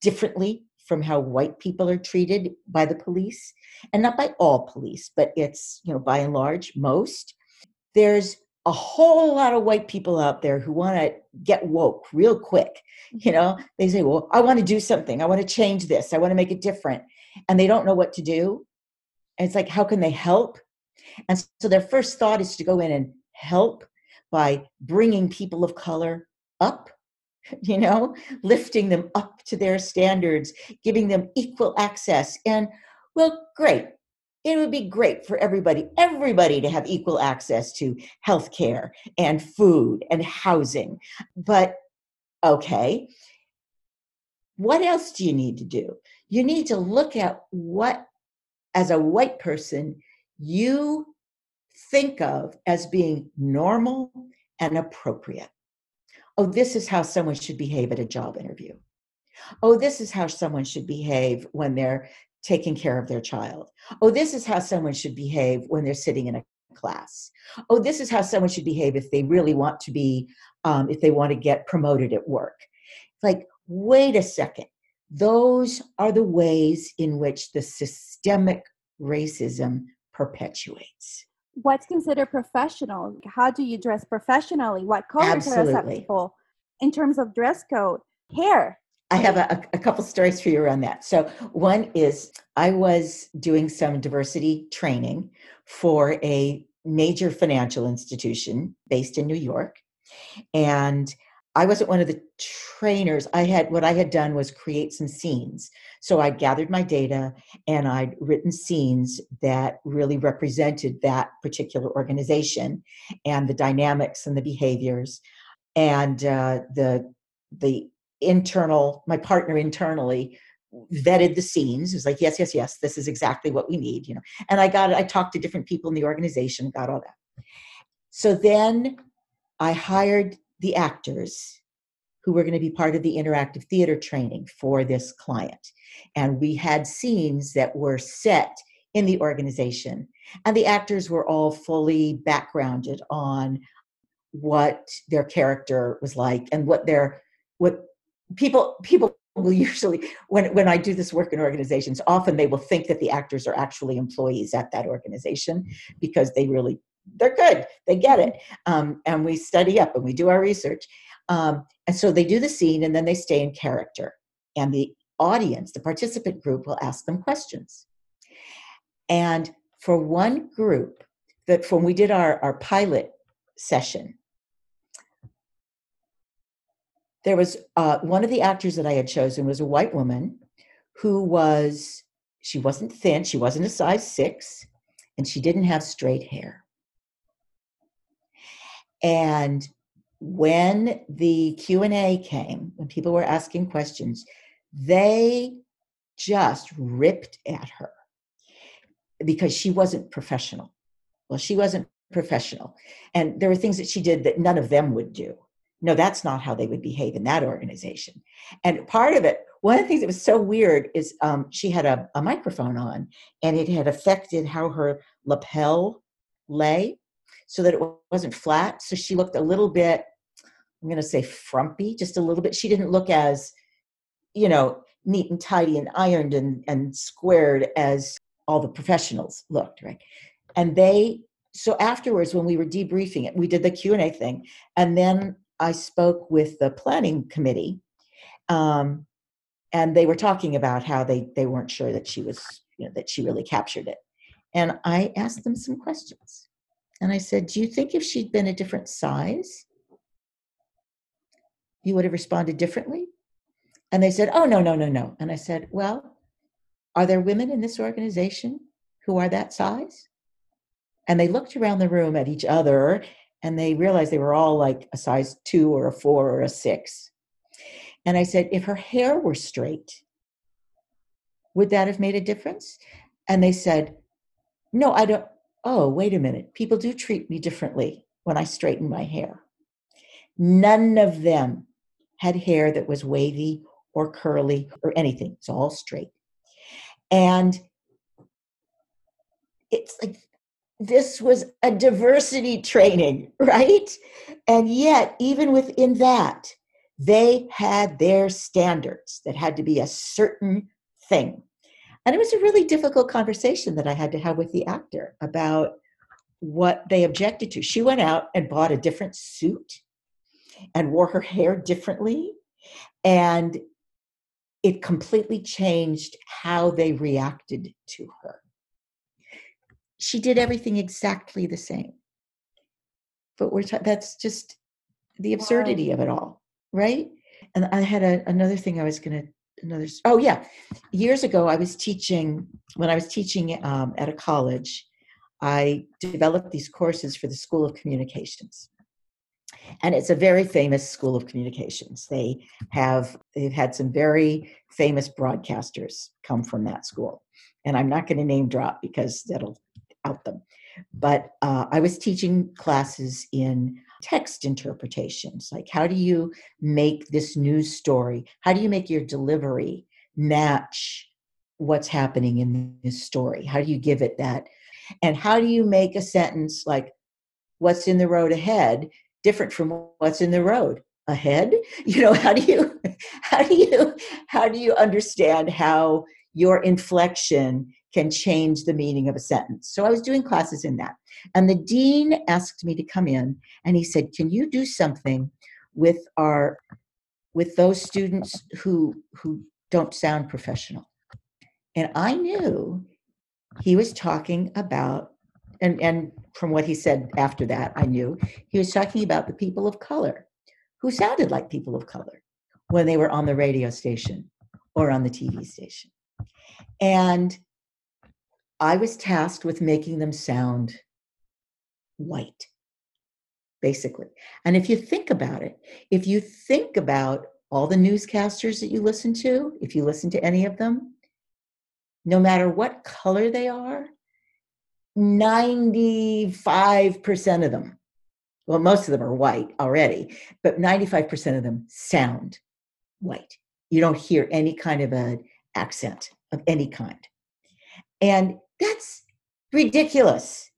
differently from how white people are treated by the police. And not by all police but it's you know by and large most. There's a whole lot of white people out there who want to get woke real quick you mm-hmm. know? They say well i want to do something. I want to change this. I want to make it different. And they don't know what to do. And it's like how can they help? And so their first thought is to go in and help by bringing people of color up you know, lifting them up to their standards, giving them equal access. And well, great. It would be great for everybody, everybody to have equal access to health care and food and housing. But okay, what else do you need to do? You need to look at what, as a white person, you think of as being normal and appropriate oh, this is how someone should behave at a job interview. Oh, this is how someone should behave when they're taking care of their child. Oh, this is how someone should behave when they're sitting in a class. Oh, this is how someone should behave if they really want to be, um, if they want to get promoted at work. Like, wait a second. Those are the ways in which the systemic racism perpetuates what's considered professional? How do you dress professionally? What colors Absolutely. are acceptable in terms of dress code? Hair. I have a, a couple stories for you around that. So, one is I was doing some diversity training for a major financial institution based in New York. And I wasn't one of the trainers. I had what I had done was create some scenes. So I gathered my data and I'd written scenes that really represented that particular organization and the dynamics and the behaviors and uh, the the internal my partner internally vetted the scenes. It was like, yes, yes, yes, this is exactly what we need, you know. And I got it, I talked to different people in the organization, got all that. So then I hired the actors who were going to be part of the interactive theater training for this client. And we had scenes that were set in the organization. And the actors were all fully backgrounded on what their character was like and what their what people people will usually when when I do this work in organizations, often they will think that the actors are actually employees at that organization because they really they're good, they get it, um, and we study up and we do our research, um, and so they do the scene and then they stay in character, and the audience, the participant group, will ask them questions, and for one group that when we did our our pilot session there was uh, one of the actors that I had chosen was a white woman who was she wasn't thin, she wasn't a size six, and she didn't have straight hair. And when the q&a came when people were asking questions they just ripped at her because she wasn't professional. Well she wasn't professional. And there were things that she did that none of them would do. No, that's not how they would behave in that organization. And part of it, one of the things that was so weird is um, she had a, a microphone on and it had affected how her lapel lay so that it wasn't flat. So she looked a little bit, I'm going to say frumpy, just a little bit. She didn't look as, you know, neat and tidy and ironed and, and squared as all the professionals looked, right? And they, so afterwards when we were debriefing it, we did the Q&A thing. And then I spoke with the planning committee, um, and they were talking about how they they weren't sure that she was you know, that she really captured it. And I asked them some questions, and I said, "Do you think if she'd been a different size, you would have responded differently?" And they said, "Oh no, no, no, no." And I said, "Well, are there women in this organization who are that size?" And they looked around the room at each other and they realized they were all like a size two or a four or a six. And I said, if her hair were straight, would that have made a difference? And they said, no, I don't. Oh, wait a minute. People do treat me differently when I straighten my hair. None of them had hair that was wavy or curly or anything. It's all straight. And it's like this was a diversity training, right? And yet, even within that, they had their standards that had to be a certain thing. And it was a really difficult conversation that I had to have with the actor about what they objected to. She went out and bought a different suit and wore her hair differently. And it completely changed how they reacted to her she did everything exactly the same. But we're ta- that's just the absurdity wow. of it all, right? And I had a, another thing I was going to another. Oh yeah, years ago I was teaching when I was teaching um, at a college. I developed these courses for the School of Communications, and it's a very famous school of communications. They have they've had some very famous broadcasters come from that school, and I'm not going to name drop because that'll out them. But uh, I was teaching classes in text interpretations like how do you make this news story? How do you make your delivery match what's happening in this story? How do you give it that? And how do you make a sentence like what's in the road ahead? different from what's in the road ahead? You know how do you how do you how do you understand how your inflection can change the meaning of a sentence. So I was doing classes in that. And the dean asked me to come in and he said, "Can you do something with our with those students who who don't sound professional?" And I knew he was talking about and and from what he said after that, I knew he was talking about the people of color who sounded like people of color when they were on the radio station or on the TV station. And I was tasked with making them sound white, basically. And if you think about it, if you think about all the newscasters that you listen to, if you listen to any of them, no matter what color they are, 95% of them, well, most of them are white already, but 95% of them sound white. You don't hear any kind of an accent of any kind. And that's ridiculous.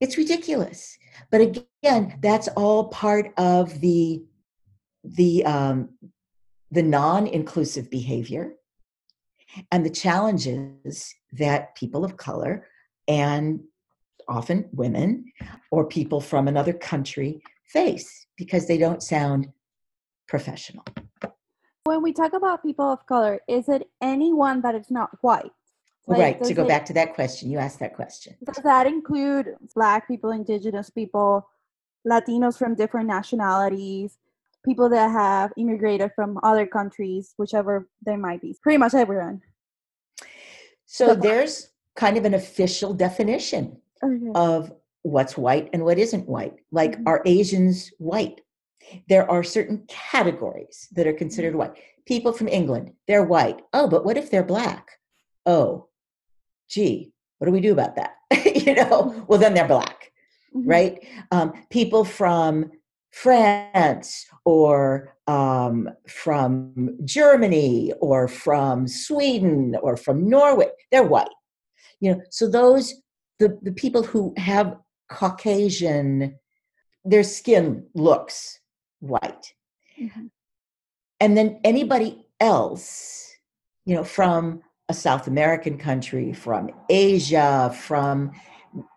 It's ridiculous. But again, that's all part of the the um, the non-inclusive behavior and the challenges that people of color and often women or people from another country face because they don't sound professional. When we talk about people of color, is it anyone that is not white? Like, right. To go it, back to that question, you asked that question. Does that include Black people, Indigenous people, Latinos from different nationalities, people that have immigrated from other countries, whichever they might be? Pretty much everyone. So, so there's kind of an official definition okay. of what's white and what isn't white. Like, mm-hmm. are Asians white? There are certain categories that are considered mm-hmm. white. People from England, they're white. Oh, but what if they're black? Oh, gee, what do we do about that? you know, mm-hmm. well, then they're black, mm-hmm. right? Um, people from France or um, from Germany or from Sweden or from Norway, they're white. You know, so those the, the people who have Caucasian, their skin looks white. Mm-hmm. And then anybody else, you know, from a South American country, from Asia, from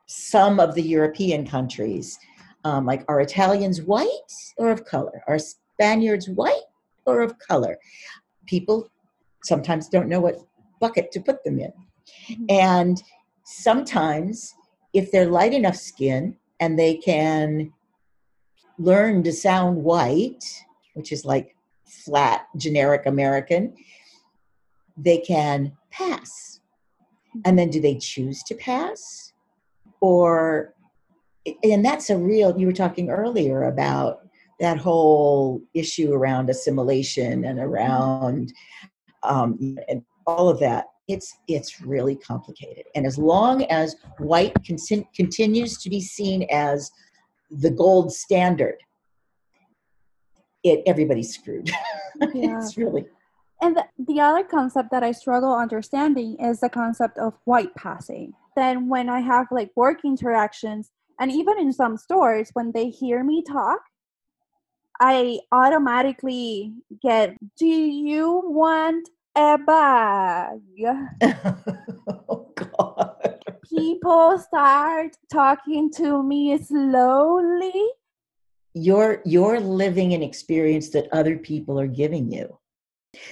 some of the European countries. Um, like, are Italians white or of color? Are Spaniards white or of color? People sometimes don't know what bucket to put them in. Mm-hmm. And sometimes, if they're light enough skin and they can learn to sound white, which is like flat, generic American, they can pass. And then do they choose to pass? Or, and that's a real, you were talking earlier about that whole issue around assimilation and around um, and all of that. It's it's really complicated, and as long as white con- continues to be seen as the gold standard, it everybody's screwed. Yeah. it's really and the, the other concept that I struggle understanding is the concept of white passing. Then when I have like work interactions, and even in some stores, when they hear me talk, I automatically get, Do you want a bag? oh, God. People start talking to me slowly. You're you're living an experience that other people are giving you.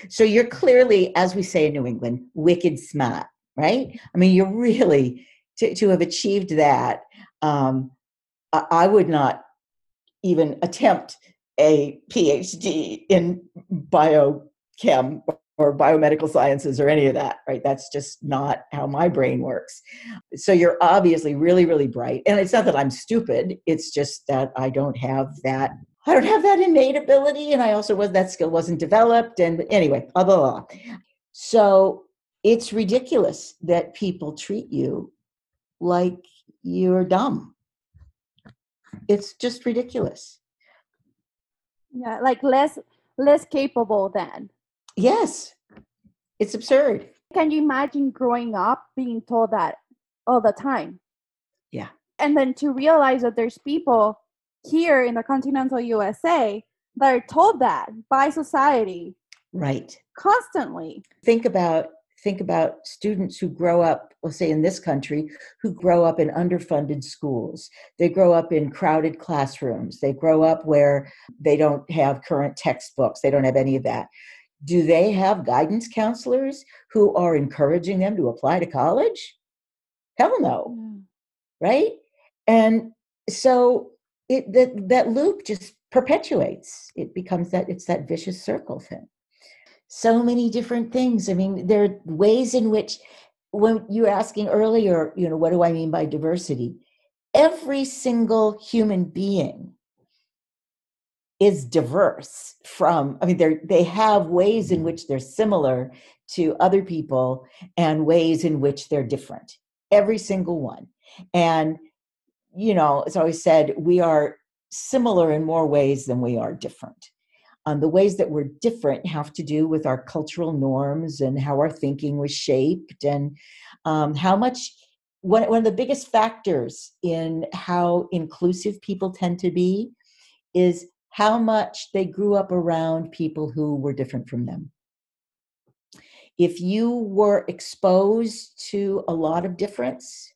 So you're clearly, as we say in New England, wicked smart, right? I mean, you're really to, to have achieved that. Um, I, I would not even attempt a PhD in biochem or biomedical sciences or any of that, right? That's just not how my brain works. So you're obviously really, really bright. And it's not that I'm stupid, it's just that I don't have that I don't have that innate ability, and I also was that skill wasn't developed. And anyway, blah blah blah. So it's ridiculous that people treat you like you're dumb. It's just ridiculous. Yeah, like less less capable than. Yes. It's absurd. Can you imagine growing up being told that all the time? Yeah. And then to realize that there's people here in the continental USA that are told that by society. Right. Constantly. Think about think about students who grow up, let's say in this country, who grow up in underfunded schools. They grow up in crowded classrooms. They grow up where they don't have current textbooks. They don't have any of that. Do they have guidance counselors who are encouraging them to apply to college? Hell no. Mm. Right? And so it that that loop just perpetuates. It becomes that it's that vicious circle thing. So many different things. I mean, there are ways in which when you were asking earlier, you know, what do I mean by diversity? Every single human being is diverse from i mean they they have ways in which they're similar to other people and ways in which they're different every single one and you know as i always said we are similar in more ways than we are different um, the ways that we're different have to do with our cultural norms and how our thinking was shaped and um, how much one, one of the biggest factors in how inclusive people tend to be is how much they grew up around people who were different from them. If you were exposed to a lot of difference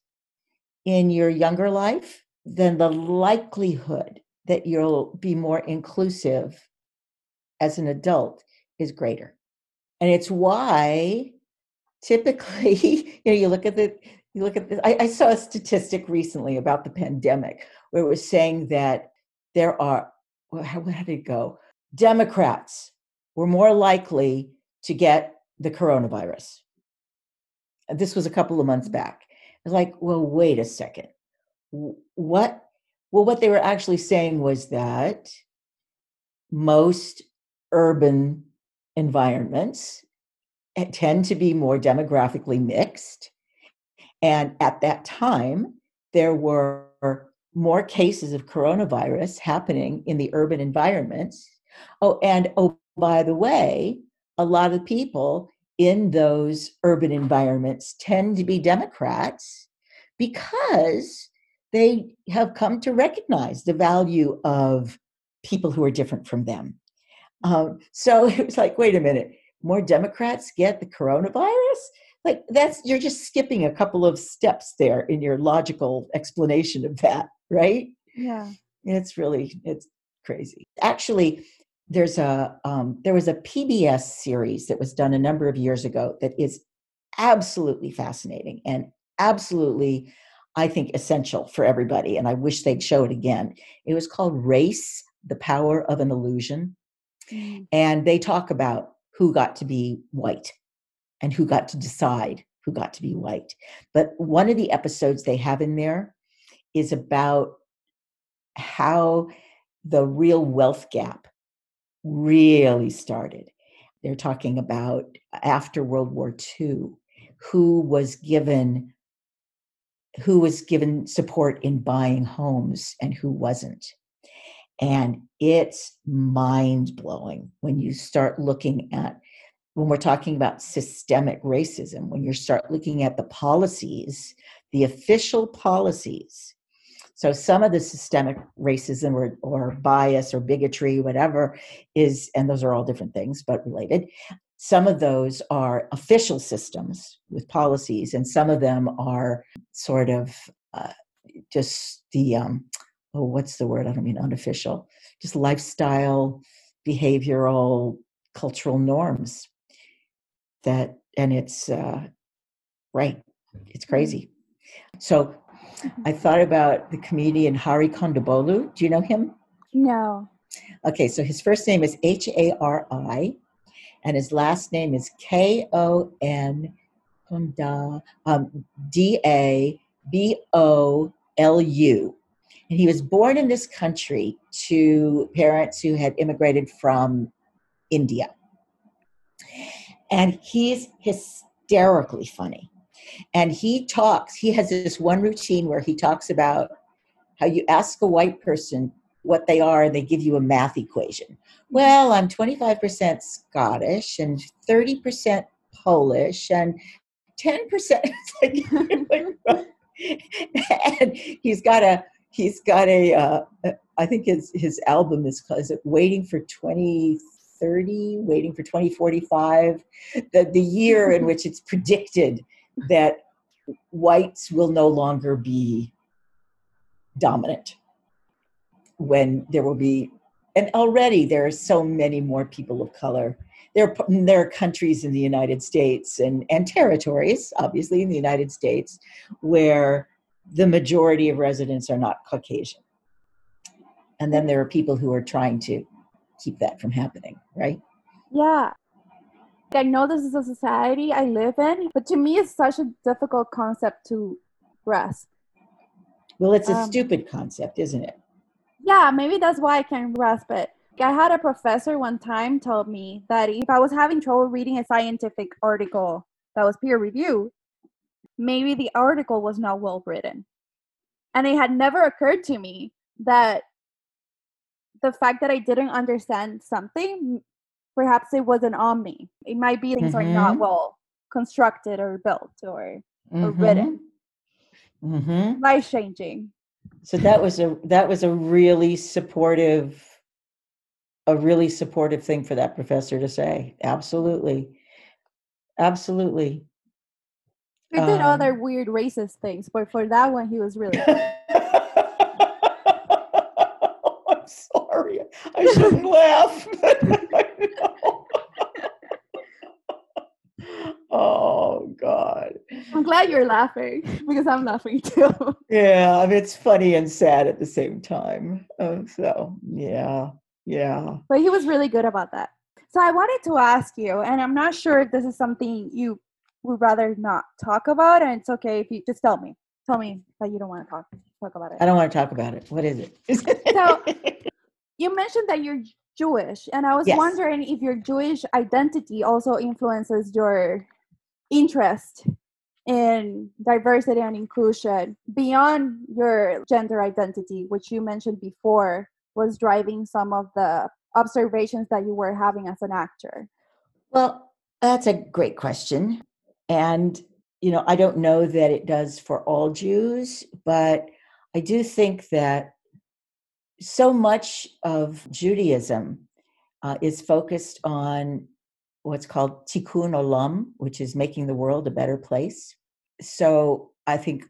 in your younger life, then the likelihood that you'll be more inclusive as an adult is greater. And it's why typically, you know, you look at the you look at this. I, I saw a statistic recently about the pandemic where it was saying that there are well, how, how did it go? Democrats were more likely to get the coronavirus. This was a couple of months mm. back. Like, well, wait a second. What? Well, what they were actually saying was that most urban environments eh, tend to be more demographically mixed. And at that time, there were more cases of coronavirus happening in the urban environments. Oh, and oh, by the way, a lot of people in those urban environments tend to be Democrats because they have come to recognize the value of people who are different from them. Um, so it was like, wait a minute, more Democrats get the coronavirus? Like that's you're just skipping a couple of steps there in your logical explanation of that right? Yeah. It's really it's crazy. Actually, there's a um, there was a PBS series that was done a number of years ago that is absolutely fascinating and absolutely I think essential for everybody and I wish they'd show it again. It was called Race: The Power of an Illusion. Mm. And they talk about who got to be white and who got to decide who got to be white. But one of the episodes they have in there is about how the real wealth gap really started. They're talking about after World War II, who was given who was given support in buying homes and who wasn't. And it's mind blowing when you start looking at, when we're talking about systemic racism, when you start looking at the policies, the official policies so some of the systemic racism or, or bias or bigotry, whatever, is, and those are all different things, but related. Some of those are official systems with policies, and some of them are sort of uh, just the, um, oh, what's the word? I don't mean unofficial, just lifestyle, behavioral, cultural norms that, and it's, uh, right, it's crazy. So I thought about the comedian Hari Kondabolu. Do you know him? No. Okay, so his first name is H A R I, and his last name is K O N um, D A B O L U. And he was born in this country to parents who had immigrated from India. And he's hysterically funny. And he talks, he has this one routine where he talks about how you ask a white person what they are and they give you a math equation. Well, I'm 25% Scottish and 30% Polish and 10% and he's got a he's got a uh, I think his his album is called is it waiting for 2030 waiting for 2045 the the year in which it's predicted that whites will no longer be dominant when there will be and already there are so many more people of color. There, there are countries in the united states and, and territories obviously in the united states where the majority of residents are not caucasian. And then there are people who are trying to keep that from happening right? Yeah I know this is a society I live in, but to me, it's such a difficult concept to grasp. Well, it's a um, stupid concept, isn't it? Yeah, maybe that's why I can't grasp it. I had a professor one time told me that if I was having trouble reading a scientific article that was peer reviewed, maybe the article was not well written. And it had never occurred to me that the fact that I didn't understand something, perhaps it wasn't on me. It might be things mm-hmm. are not mm-hmm. well constructed or built or, mm-hmm. or written. Mm-hmm. Life changing. So that was a that was a really supportive a really supportive thing for that professor to say. Absolutely. Absolutely. He did um, other weird racist things, but for that one, he was really. I'm sorry. I shouldn't laugh. oh God. I'm glad you're laughing because I'm laughing too. Yeah, it's funny and sad at the same time. Um, so yeah, yeah. But he was really good about that. So I wanted to ask you, and I'm not sure if this is something you would rather not talk about, and it's okay if you just tell me. Tell me that you don't want to talk talk about it. I don't want to talk about it. What is it? so you mentioned that you're Jewish, and I was yes. wondering if your Jewish identity also influences your interest in diversity and inclusion beyond your gender identity, which you mentioned before was driving some of the observations that you were having as an actor? Well, that's a great question. And, you know, I don't know that it does for all Jews, but I do think that so much of Judaism uh, is focused on what's called tikkun olam, which is making the world a better place. So I think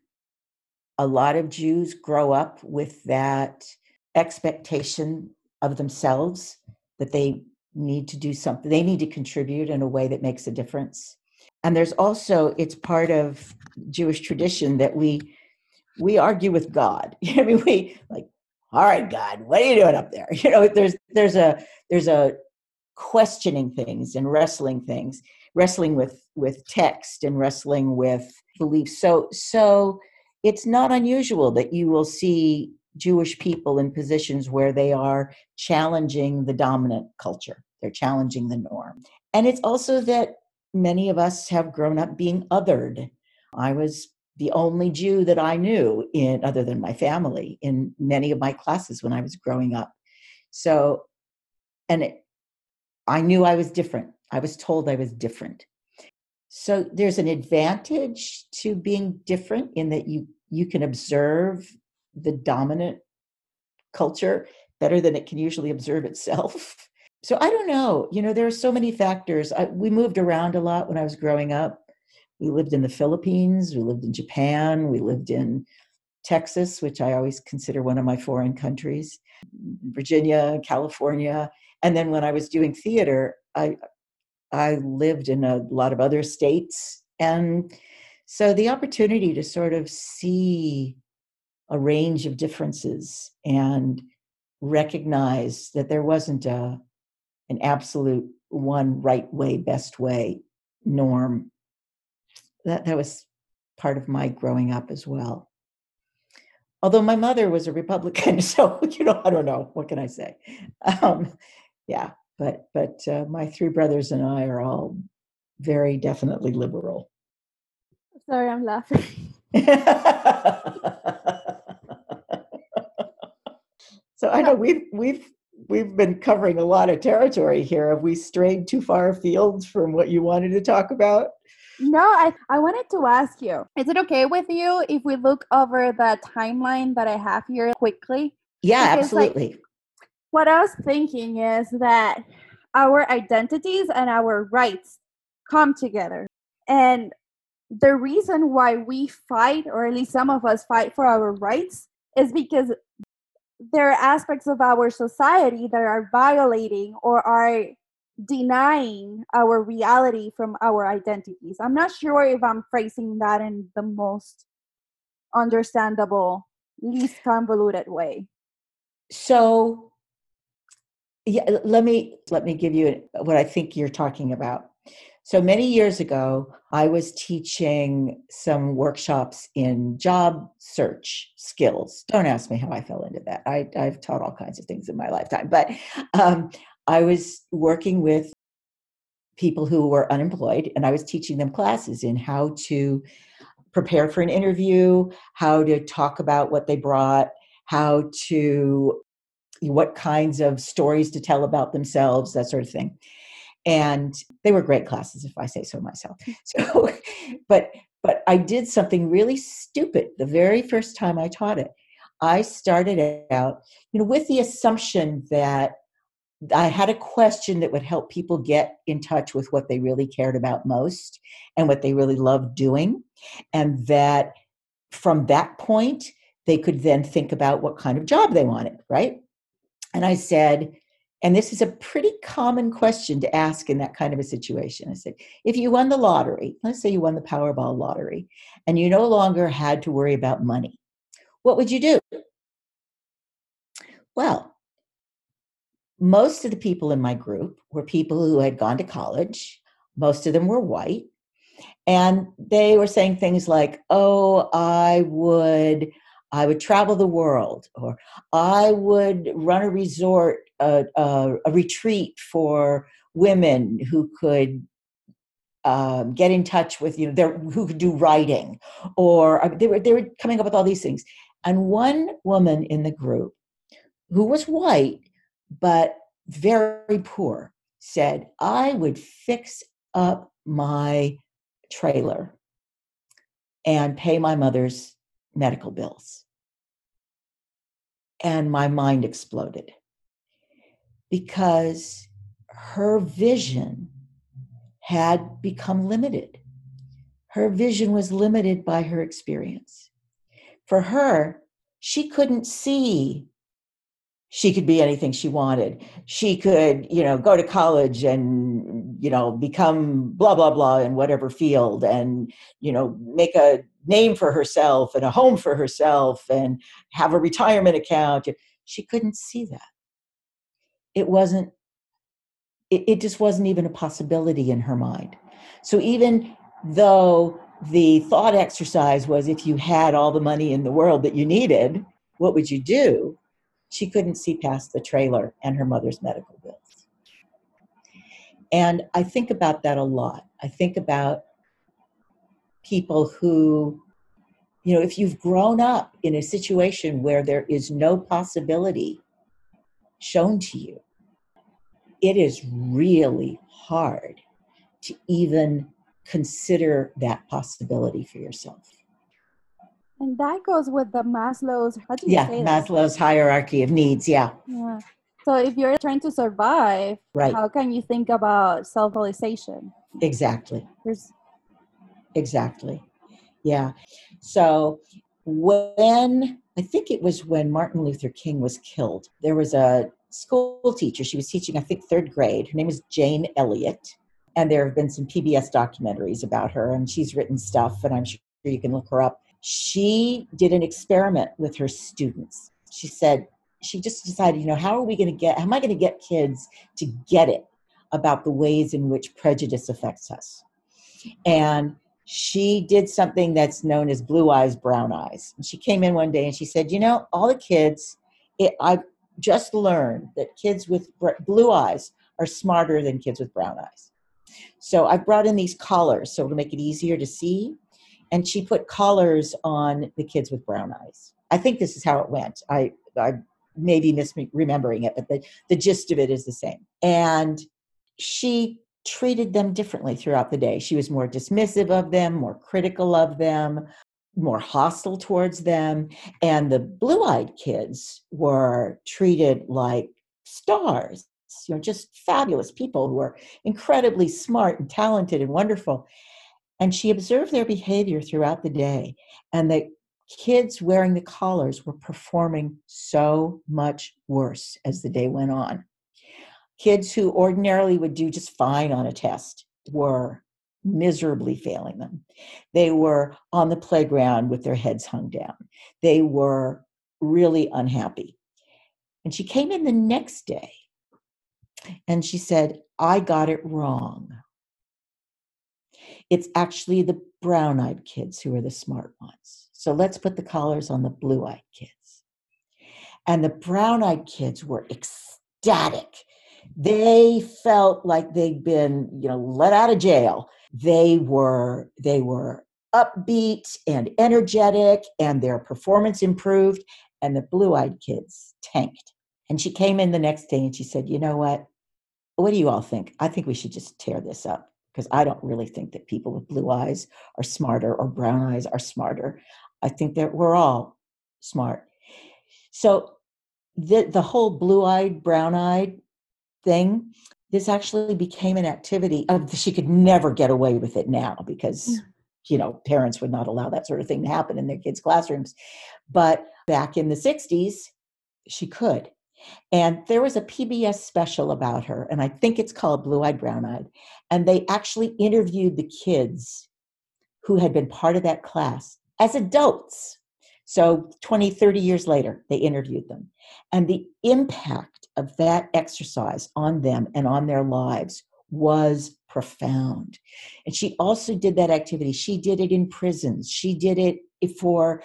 a lot of Jews grow up with that expectation of themselves that they need to do something, they need to contribute in a way that makes a difference. And there's also, it's part of Jewish tradition that we we argue with God. I mean, we like, all right, God, what are you doing up there? You know, there's there's a there's a questioning things and wrestling things, wrestling with with text and wrestling with beliefs. So so it's not unusual that you will see Jewish people in positions where they are challenging the dominant culture. They're challenging the norm. And it's also that many of us have grown up being othered. I was the only Jew that I knew in other than my family in many of my classes when I was growing up. So and it, I knew I was different. I was told I was different. So there's an advantage to being different in that you you can observe the dominant culture better than it can usually observe itself. So I don't know. You know, there are so many factors. I, we moved around a lot when I was growing up. We lived in the Philippines, we lived in Japan, we lived in Texas, which I always consider one of my foreign countries, Virginia, California. And then when I was doing theater, I I lived in a lot of other states. And so the opportunity to sort of see a range of differences and recognize that there wasn't a an absolute one right way best way norm that that was part of my growing up as well although my mother was a republican so you know i don't know what can i say um, yeah but but uh, my three brothers and i are all very definitely liberal sorry i'm laughing So I know we've we've we've been covering a lot of territory here. Have we strayed too far afield from what you wanted to talk about? No, I, I wanted to ask you, is it okay with you if we look over the timeline that I have here quickly? Yeah, because, absolutely. Like, what I was thinking is that our identities and our rights come together. And the reason why we fight, or at least some of us fight for our rights, is because there are aspects of our society that are violating or are denying our reality from our identities. I'm not sure if I'm phrasing that in the most understandable, least convoluted way. So yeah, let me let me give you what I think you're talking about. So many years ago, I was teaching some workshops in job search skills. Don't ask me how I fell into that. I, have taught all kinds of things in my lifetime, but um, I was working with people who were unemployed and I was teaching them classes in how to prepare for an interview, how to talk about what they brought, how to what kinds of stories to tell about themselves, that sort of thing. And they were great classes, if I say so myself. Hmm. So, but but I did something really stupid the very first time I taught it. I started out, you know, with the assumption that I had a question that would help people get in touch with what they really cared about most and what they really loved doing. And that from that point, they could then think about what kind of job they wanted, right? And I said, and this is a pretty common question to ask in that kind of a situation. I said, if you won the lottery, let's say you won the Powerball lottery, and you no longer had to worry about money, what would you do? Well, most of the people in my group were people who had gone to college. Most of them were white. And they were saying things like, oh, I would. I would travel the world, or I would run a resort, a, a, retreat for women who could um, get in touch with you know their, who could do writing, or they were they were coming up with all these things. And one woman in the group, who was white, but very poor, said, I would fix up my trailer and pay my mother's medical bills. And my mind exploded because her vision had become limited. Her vision was limited by her experience. For her, she couldn't see she could be anything she wanted. She could you know go to college and you know become blah blah blah in whatever field and you know make a name for herself and a home for herself and have a retirement account. She couldn't see that. It wasn't it, it just wasn't even a possibility in her mind. So even though the thought exercise was if you had all the money in the world that you needed what would you do she couldn't see past the trailer and her mother's medical bills. And I think about that a lot. I think about people who, you know, if you've grown up in a situation where there is no possibility shown to you, it is really hard to even consider that possibility for yourself. And that goes with the Maslow's. How do you yeah, Maslow's that? hierarchy of needs. Yeah. Yeah. So if you're trying to survive, right. how can you think about self-realization? Exactly. There's... Exactly. Yeah. So when I think it was when Martin Luther King was killed, there was a school teacher. She was teaching, I think, third grade. Her name is Jane Elliott. And there have been some PBS documentaries about her, and she's written stuff, and I'm sure you can look her up she did an experiment with her students. She said, she just decided, you know, how are we going to get, how am I going to get kids to get it about the ways in which prejudice affects us? And she did something that's known as blue eyes, brown eyes. And she came in one day and she said, you know, all the kids, it, I've just learned that kids with blue eyes are smarter than kids with brown eyes. So I brought in these collars so to make it easier to see and she put collars on the kids with brown eyes. I think this is how it went. I, I may be misremembering it, but the, the gist of it is the same. And she treated them differently throughout the day. She was more dismissive of them, more critical of them, more hostile towards them. And the blue eyed kids were treated like stars, you know, just fabulous people who are incredibly smart and talented and wonderful. And she observed their behavior throughout the day. And the kids wearing the collars were performing so much worse as the day went on. Kids who ordinarily would do just fine on a test were miserably failing them. They were on the playground with their heads hung down. They were really unhappy. And she came in the next day and she said, I got it wrong. It's actually the brown eyed kids who are the smart ones. So let's put the collars on the blue eyed kids. And the brown eyed kids were ecstatic. They felt like they'd been, you know, let out of jail. They were, they were upbeat and energetic and their performance improved and the blue-eyed kids tanked and she came in the next day and she said you know what what do you all think i think we should just tear this up because i don't really think that people with blue eyes are smarter or brown eyes are smarter. I think that we're all smart. So the the whole blue-eyed brown-eyed thing this actually became an activity of she could never get away with it now because you know parents would not allow that sort of thing to happen in their kids classrooms. But back in the 60s she could and there was a pbs special about her and i think it's called blue eyed brown eyed and they actually interviewed the kids who had been part of that class as adults so 20 30 years later they interviewed them and the impact of that exercise on them and on their lives was profound. And she also did that activity. She did it in prisons. She did it for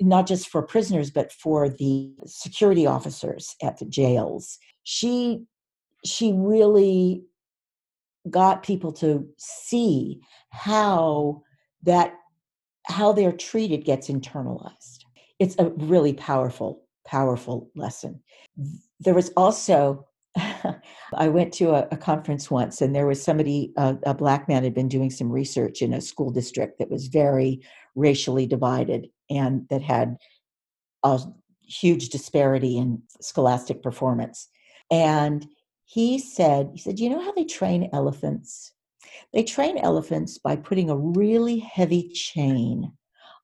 not just for prisoners, but for the security officers at the jails. She she really got people to see how that how they're treated gets internalized. It's a really powerful, powerful lesson. There was also I went to a, a, conference once, and there was somebody, uh, a black man, had been doing some research in a school district that was very racially divided and that had a huge disparity in scholastic performance. And he said, he said, you know how they train elephants? They train elephants by putting a really heavy chain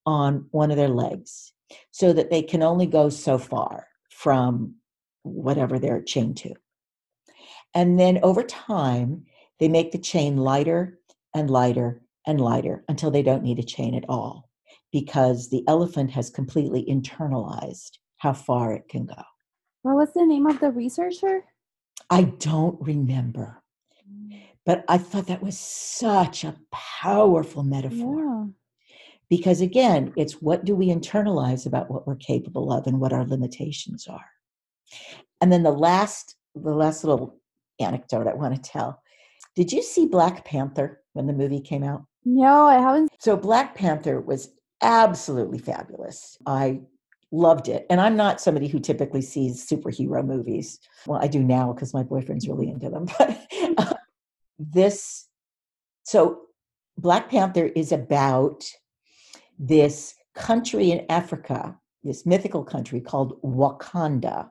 on one of their legs so that they can only go so far from whatever they're chained to. And then over time, they make the chain lighter and lighter and lighter until they don't need a chain at all because the elephant has completely internalized how far it can go. What was the name of the researcher? I don't remember. But I thought that was such a powerful metaphor. Yeah. Because again, it's what do we internalize about what we're capable of and what our limitations are. And then the last the last little anecdote I want to tell. Did you see Black Panther when the movie came out? No, I haven't. So Black Panther was absolutely fabulous. I loved it. And I'm not somebody who typically sees superhero movies. Well, I do now because my boyfriend's really into them. But uh, this, so Black Panther is about this country in Africa, this mythical country called Wakanda,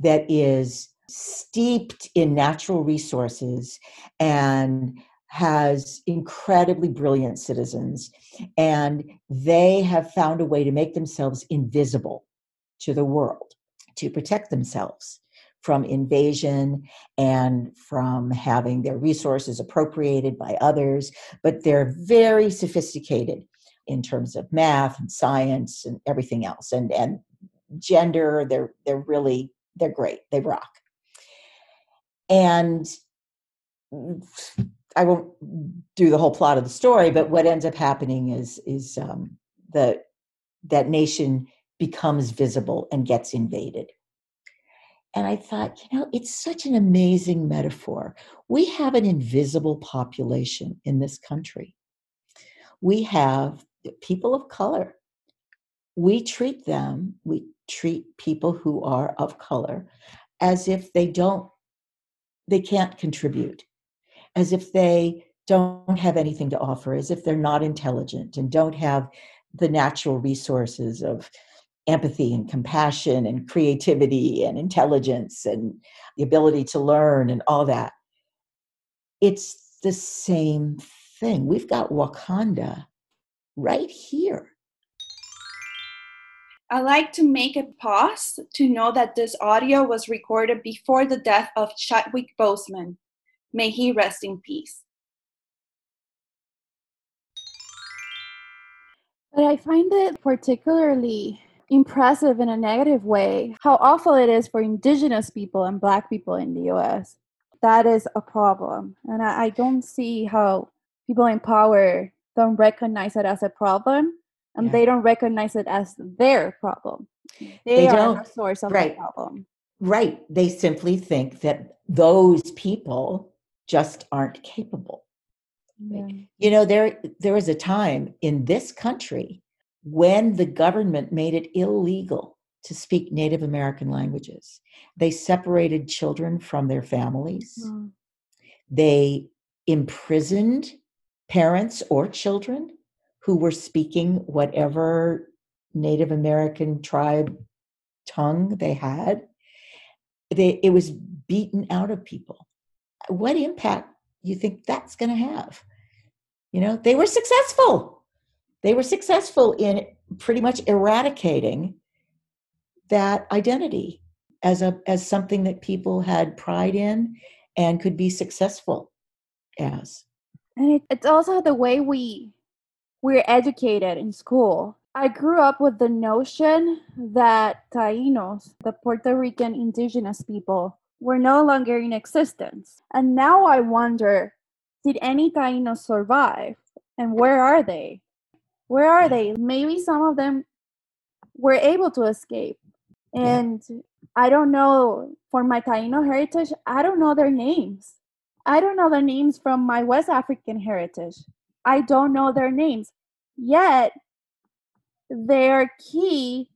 that is steeped in natural resources and has incredibly brilliant citizens. And they have found a way to make themselves invisible to the world to protect themselves from invasion and from having their resources appropriated by others. But they're very sophisticated in terms of math and science and everything else. And and gender they're they're really they're great. They rock and I won't do the whole plot of the story, but what ends up happening is is um, the that nation becomes visible and gets invaded. And I thought, you know, it's such an amazing metaphor. We have an invisible population in this country. We have people of color. We treat them, we treat people who are of color as if they don't they can't contribute, as if they don't have anything to offer, as if they're not intelligent and don't have the natural resources of empathy and compassion and creativity and intelligence and the ability to learn and all that. It's the same thing. We've got Wakanda right here. I like to make a pause to know that this audio was recorded before the death of Chadwick Boseman. May he rest in peace. But I find it particularly impressive in a negative way how awful it is for indigenous people and black people in the US. That is a problem. And I, I don't see how people in power don't recognize it as a problem and Yeah. they don't recognize it as their problem. They, They are don't. the source of Right. the problem. Right. They simply think that those people just aren't capable. Yeah. You know, there there was a time in this country when the government made it illegal to speak Native American languages. They separated children from their families. Mm. They imprisoned parents or children who were speaking whatever Native American tribe tongue they had. They, it was beaten out of people. What impact you think that's going to have? You know, they were successful. They were successful in pretty much eradicating that identity as a as something that people had pride in and could be successful as. And it, it's also the way we we're educated in school. I grew up with the notion that Tainos, the Puerto Rican indigenous people, were no longer in existence. And now I wonder did any Tainos survive? And where are they? Where are they? Maybe some of them were able to escape. Yeah. And I don't know, for my Taino heritage, I don't know their names. I don't know their names from my West African heritage. I don't know their names. Yet, they're key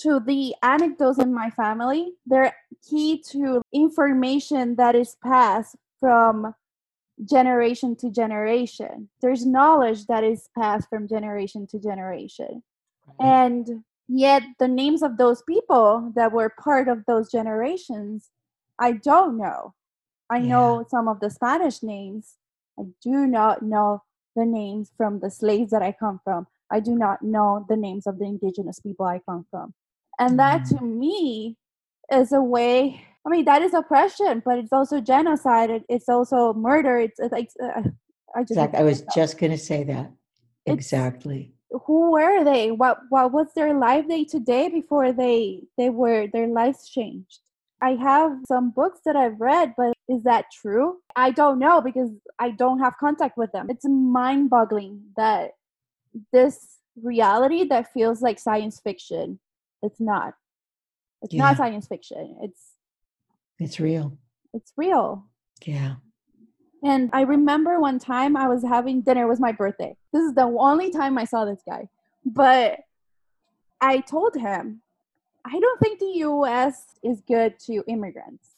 to the anecdotes in my family. They're key to information that is passed from generation to generation. There's knowledge that is passed from generation to generation. And yet, the names of those people that were part of those generations, I don't know. I Yeah. know some of the Spanish names. I do not know the names from the slaves that I come from. I do not know the names of the indigenous people I come from. And that Mm. to me is a way, I mean, that is oppression, but it's also genocide. It's also murder. It's, like, uh, I just, Exactly. I was just going to say that. It's- Exactly. who were they? What, what was their life day to day before they, they were, their lives changed? I have some books that I've read, but is that true? I don't know because I don't have contact with them. It's mind boggling that this reality that feels like science fiction, it's not. It's Yeah. not science fiction. It's It's real. it's real. Yeah. And I remember one time I was having dinner, it was my birthday. This is the only time I saw this guy. But I told him, I don't think the US is good to immigrants.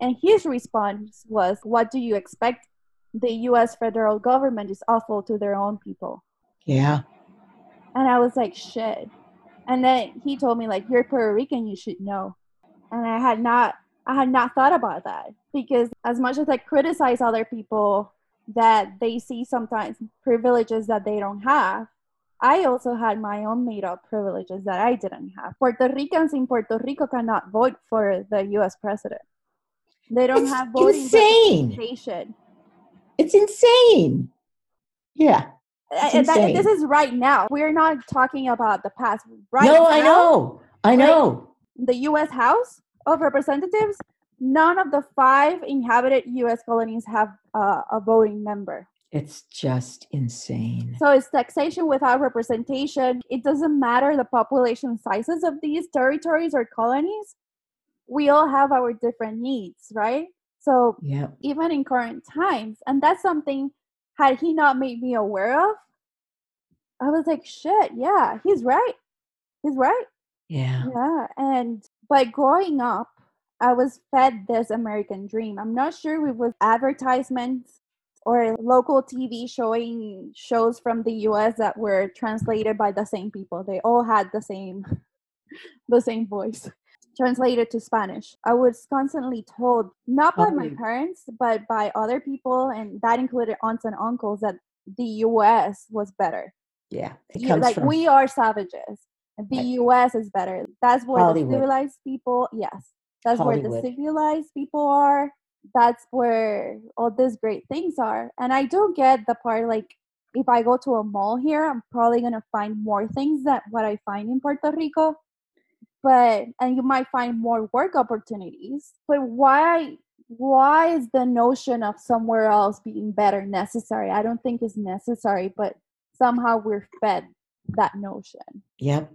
And his response was, What do you expect? The US federal government is awful to their own people. Yeah. And I was like, Shit. And then he told me, like, you're Puerto Rican, you should know. And I had not I had not thought about that because as much as I criticize other people that they see sometimes privileges that they don't have, I also had my own made up privileges that I didn't have. Puerto Ricans in Puerto Rico cannot vote for the US president. They don't It's have voting insane. representation. It's insane. Yeah. It's that- insane. this is right now. We're not talking about the past. Right no, I know. I Right. know. the US House of Representatives, none of the five inhabited US colonies have uh, a voting member. It's just insane. So it's taxation without representation. It doesn't matter the population sizes of these territories or colonies. We all have our different needs, right? So Yeah. even in current times, and that's something had he not made me aware of, I was like, shit, yeah, he's right. He's right. Yeah. Yeah, and by growing up, I was fed this American dream. I'm not sure if it was advertisements or local TV showing shows from the US that were translated by the same people. They all had the same the same voice translated to Spanish. I was constantly told, not by my parents, but by other people, and that included aunts and uncles, that the US was better Yeah. It you- comes like from we are savages. The. U.S. is better. That's where Hollywood. the civilized people. Yes, that's where the civilized people are. That's where all these great things are. And I don't get the part like if I go to a mall here, I'm probably gonna find more things than what I find in Puerto Rico. But and you might find more work opportunities. But why why is the notion of somewhere else being better necessary? I don't think it's necessary, but somehow we're fed that notion. Yep,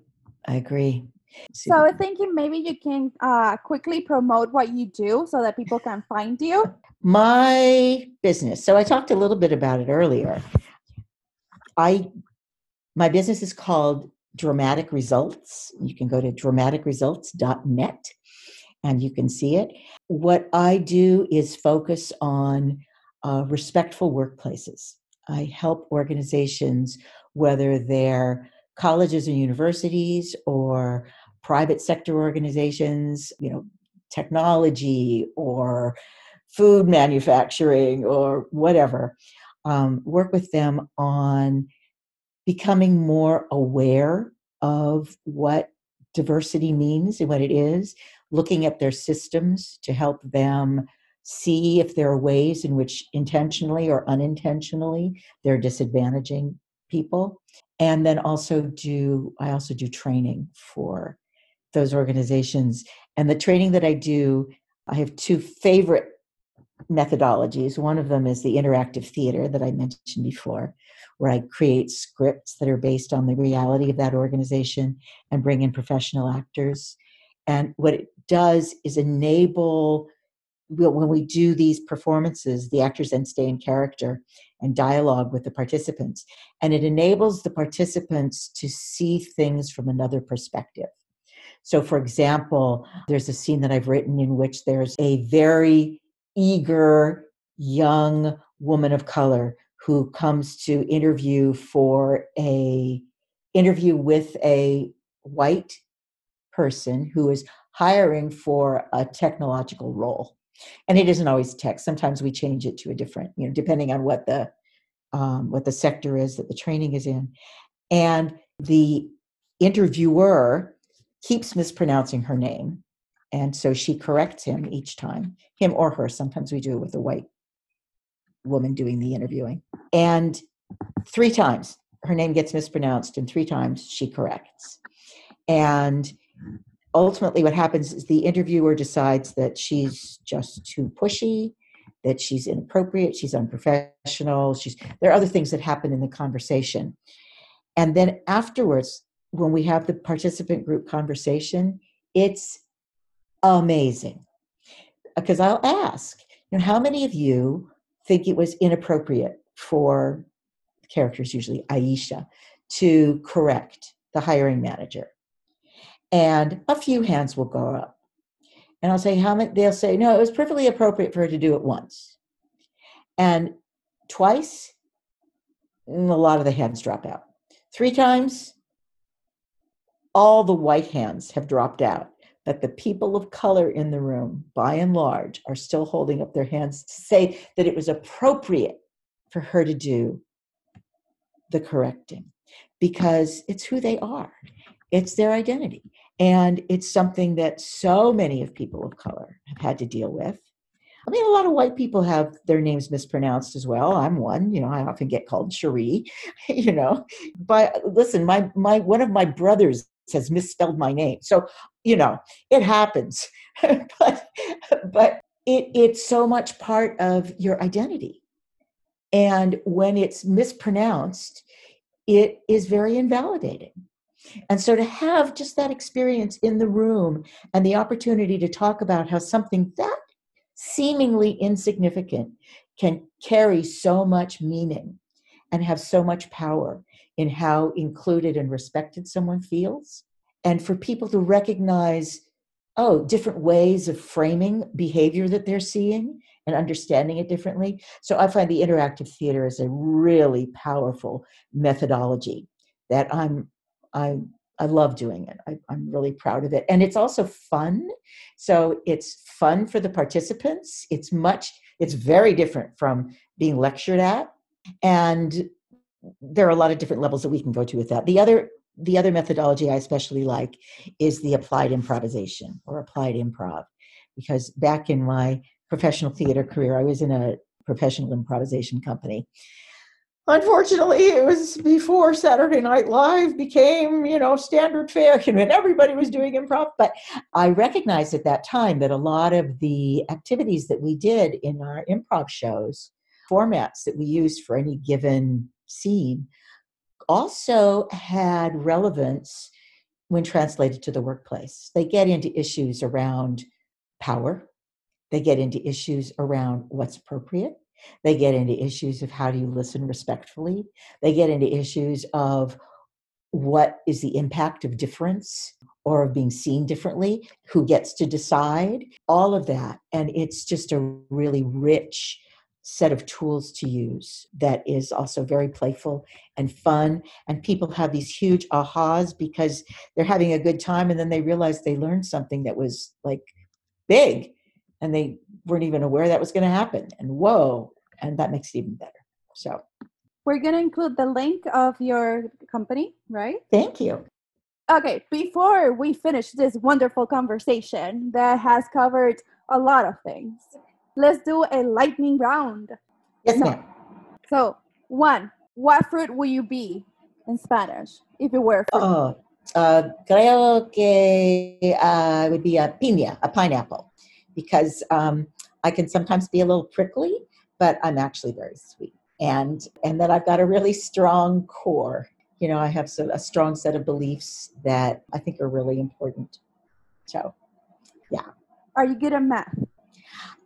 I agree. So I thinking maybe you can uh, quickly promote what you do so that people can find you. My business. So I talked a little bit about it earlier. I my business is called Dramatic Results. You can go to dramaticresults.net and you can see it. What I do is focus on uh, respectful workplaces. I help organizations, whether they're colleges or universities or private sector organizations, you know, technology or food manufacturing or whatever, um, work with them on becoming more aware of what diversity means and what it is, looking at their systems to help them see if there are ways in which intentionally or unintentionally they're disadvantaging people. And then also do i also do training for those organizations and the training that i do i have two favorite methodologies one of them is the interactive theater that i mentioned before where I create scripts that are based on the reality of that organization and bring in professional actors. And what it does is enable when we do these performances, the actors then stay in character and dialogue with the participants. And it enables the participants to see things from another perspective. So, for example, there's a scene that I've written in which there's a very eager young woman of color who comes to interview for a interview with a white person who is hiring for a technological role. And it isn't always tech. Sometimes we change it to a different you know depending on what the um, what the sector is that the training is in. And the interviewer keeps mispronouncing her name and so she corrects him each time him or her sometimes we do it with a white woman doing the interviewing. And three times her name gets mispronounced, and three times she corrects. And ultimately, what happens is the interviewer decides that she's just too pushy, that she's inappropriate, she's unprofessional. She's there are other things that happen in the conversation, and then afterwards, when we have the participant group conversation, it's amazing because I'll ask, you know, how many of you think it was inappropriate for characters, usually Aisha, to correct the hiring manager. And a few hands will go up. And I'll say, how many? They'll say, no, it was perfectly appropriate for her to do it once. And twice, mm, a lot of the hands drop out. Three times, all the white hands have dropped out that the people of color in the room, by and large, are still holding up their hands to say that it was appropriate for her to do the correcting because it's who they are, it's their identity. And it's something that so many of people of color have had to deal with. I mean, a lot of white people have their names mispronounced as well. I'm one, you know, I often get called Cherie, you know. But listen, my my one of my brothers has misspelled my name. So you know, it happens. but but it, it's so much part of your identity. And when it's mispronounced, it is very invalidating. And so to have just that experience in the room and the opportunity to talk about how something that seemingly insignificant can carry so much meaning and have so much power in how included and respected someone feels. And for people to recognize oh different ways of framing behavior that they're seeing and understanding it differently. So i find the interactive theater is a really powerful methodology that i'm i i love doing it. I, i'm really proud of it. And it's also fun. So it's fun for the participants. It's much it's very different from being lectured at. And there are a lot of different levels that we can go to with that the other the other methodology I especially like is the applied improvisation or applied improv. Because back in my professional theater career, I was in a professional improvisation company. unfortunately it was before saturday night live became you know standard fare and everybody was doing improv but i recognized at that time that a lot of the activities that we did in our improv shows formats that we used for any given scene also had relevance when translated to the workplace they get into issues around power they get into issues around what's appropriate they get into issues of how do you listen respectfully. They get into issues of what is the impact of difference or of being seen differently, who gets to decide, all of that. And it's just a really rich set of tools to use that is also very playful and fun. And people have these huge ahas because they're having a good time and then they realize they learned something that was like big and they weren't even aware that was going to happen. And whoa, and that makes it even better. So we're going to include the link of your company, right? Thank you. Okay, before we finish this wonderful conversation that has covered a lot of things, let's do a lightning round. Yes, so, ma'am. So, one, what fruit will you be in Spanish if you were fruit? Oh, uh, creo que uh, would be a piña, a pineapple, because um, I can sometimes be a little prickly, but I'm actually very sweet. And and that I've got a really strong core. You know, I have a strong set of beliefs that I think are really important. So, yeah. Are you good at math?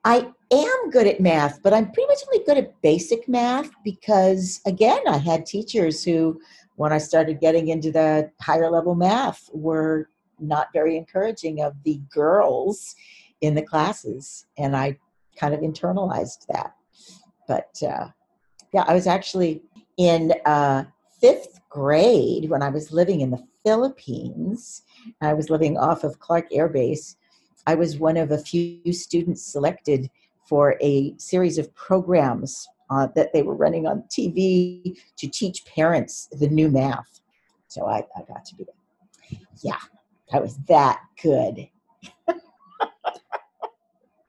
I am good at math, but I'm pretty much only good at basic math because, again, I had teachers who, when I started getting into the higher level math, were not very encouraging of the girls in the classes. And I kind of internalized that. But uh, yeah, I was actually in uh, fifth grade when I was living in the Philippines. I was living off of Clark Air Base. I was one of a few students selected for a series of programs uh, that they were running on TV to teach parents the new math. So I, I got to be, there. yeah, I was that good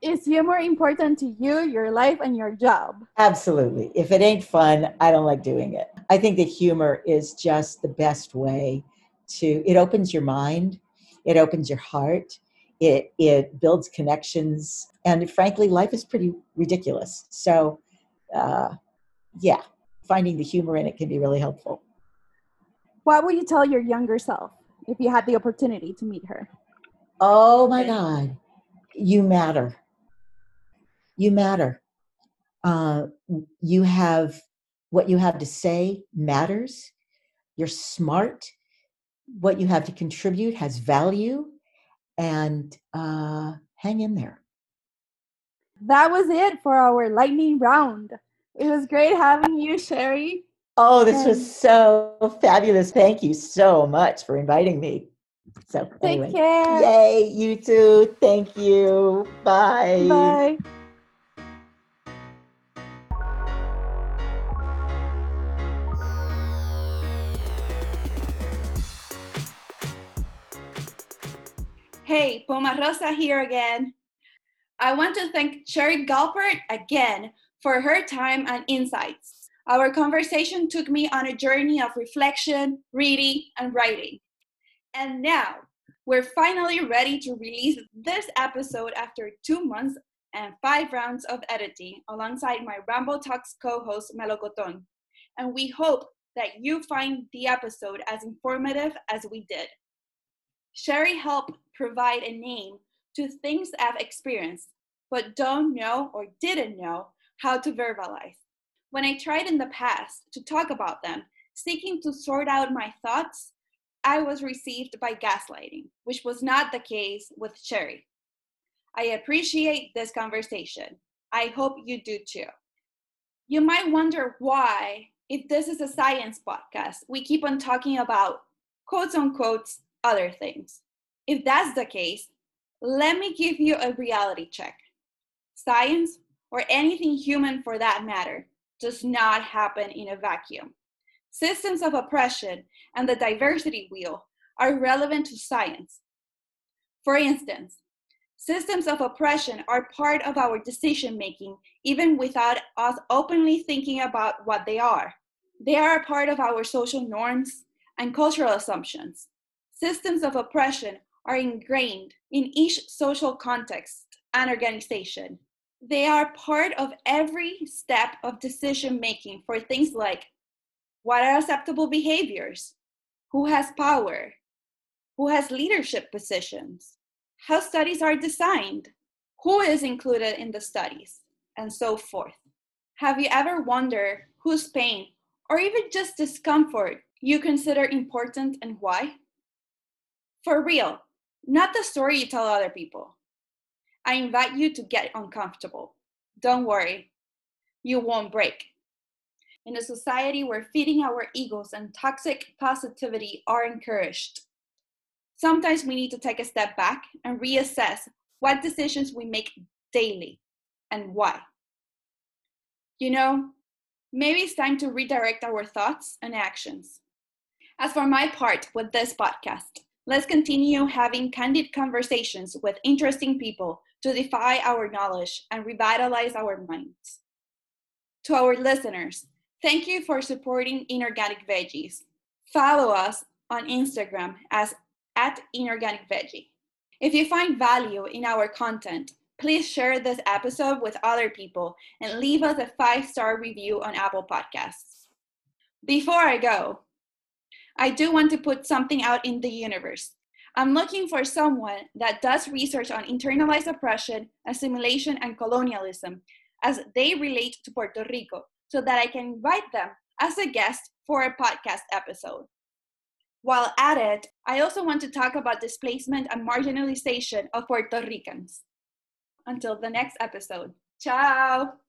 is humor important to you, your life, and your job? Absolutely. If it ain't fun, I don't like doing it. I think that humor is just the best way to, it opens your mind, it opens your heart, it, it builds connections, and frankly, life is pretty ridiculous. So, uh, yeah, finding the humor in it can be really helpful. What would you tell your younger self if you had the opportunity to meet her? Oh my God, you matter you matter. Uh, you have what you have to say matters. You're smart. What you have to contribute has value, and uh, hang in there. That was it for our lightning round. It was great having you, Sherry. Oh, this and was so fabulous. Thank you so much for inviting me. So, take anyway. care. Yay, you too. Thank you. Bye. Bye. Poma Rosa here again. I want to thank Sherry Galpert again for her time and insights. Our conversation took me on a journey of reflection, reading, and writing. And now we're finally ready to release this episode after two months and five rounds of editing alongside my Rambo Talks co host Melocoton. And we hope that you find the episode as informative as we did. Sherry helped provide a name to things I've experienced, but don't know or didn't know how to verbalize. When I tried in the past to talk about them, seeking to sort out my thoughts, I was received by gaslighting, which was not the case with Sherry. I appreciate this conversation. I hope you do too. You might wonder why, if this is a science podcast, we keep on talking about quotes unquote other things. If that's the case, let me give you a reality check. Science, or anything human for that matter, does not happen in a vacuum. Systems of oppression and the diversity wheel are relevant to science. For instance, systems of oppression are part of our decision making even without us openly thinking about what they are. They are a part of our social norms and cultural assumptions. Systems of oppression are ingrained in each social context and organization. They are part of every step of decision making for things like what are acceptable behaviors, who has power, who has leadership positions, how studies are designed, who is included in the studies, and so forth. Have you ever wondered whose pain or even just discomfort you consider important and why? For real, not the story you tell other people. I invite you to get uncomfortable. Don't worry, you won't break. In a society where feeding our egos and toxic positivity are encouraged, sometimes we need to take a step back and reassess what decisions we make daily and why. You know, maybe it's time to redirect our thoughts and actions. As for my part with this podcast, let's continue having candid conversations with interesting people to defy our knowledge and revitalize our minds. To our listeners, thank you for supporting Inorganic Veggies. Follow us on Instagram as at Inorganic Veggie. If you find value in our content, please share this episode with other people and leave us a five star review on Apple Podcasts. Before I go, I do want to put something out in the universe. I'm looking for someone that does research on internalized oppression, assimilation, and colonialism as they relate to Puerto Rico so that I can invite them as a guest for a podcast episode. While at it, I also want to talk about displacement and marginalization of Puerto Ricans. Until the next episode. Ciao!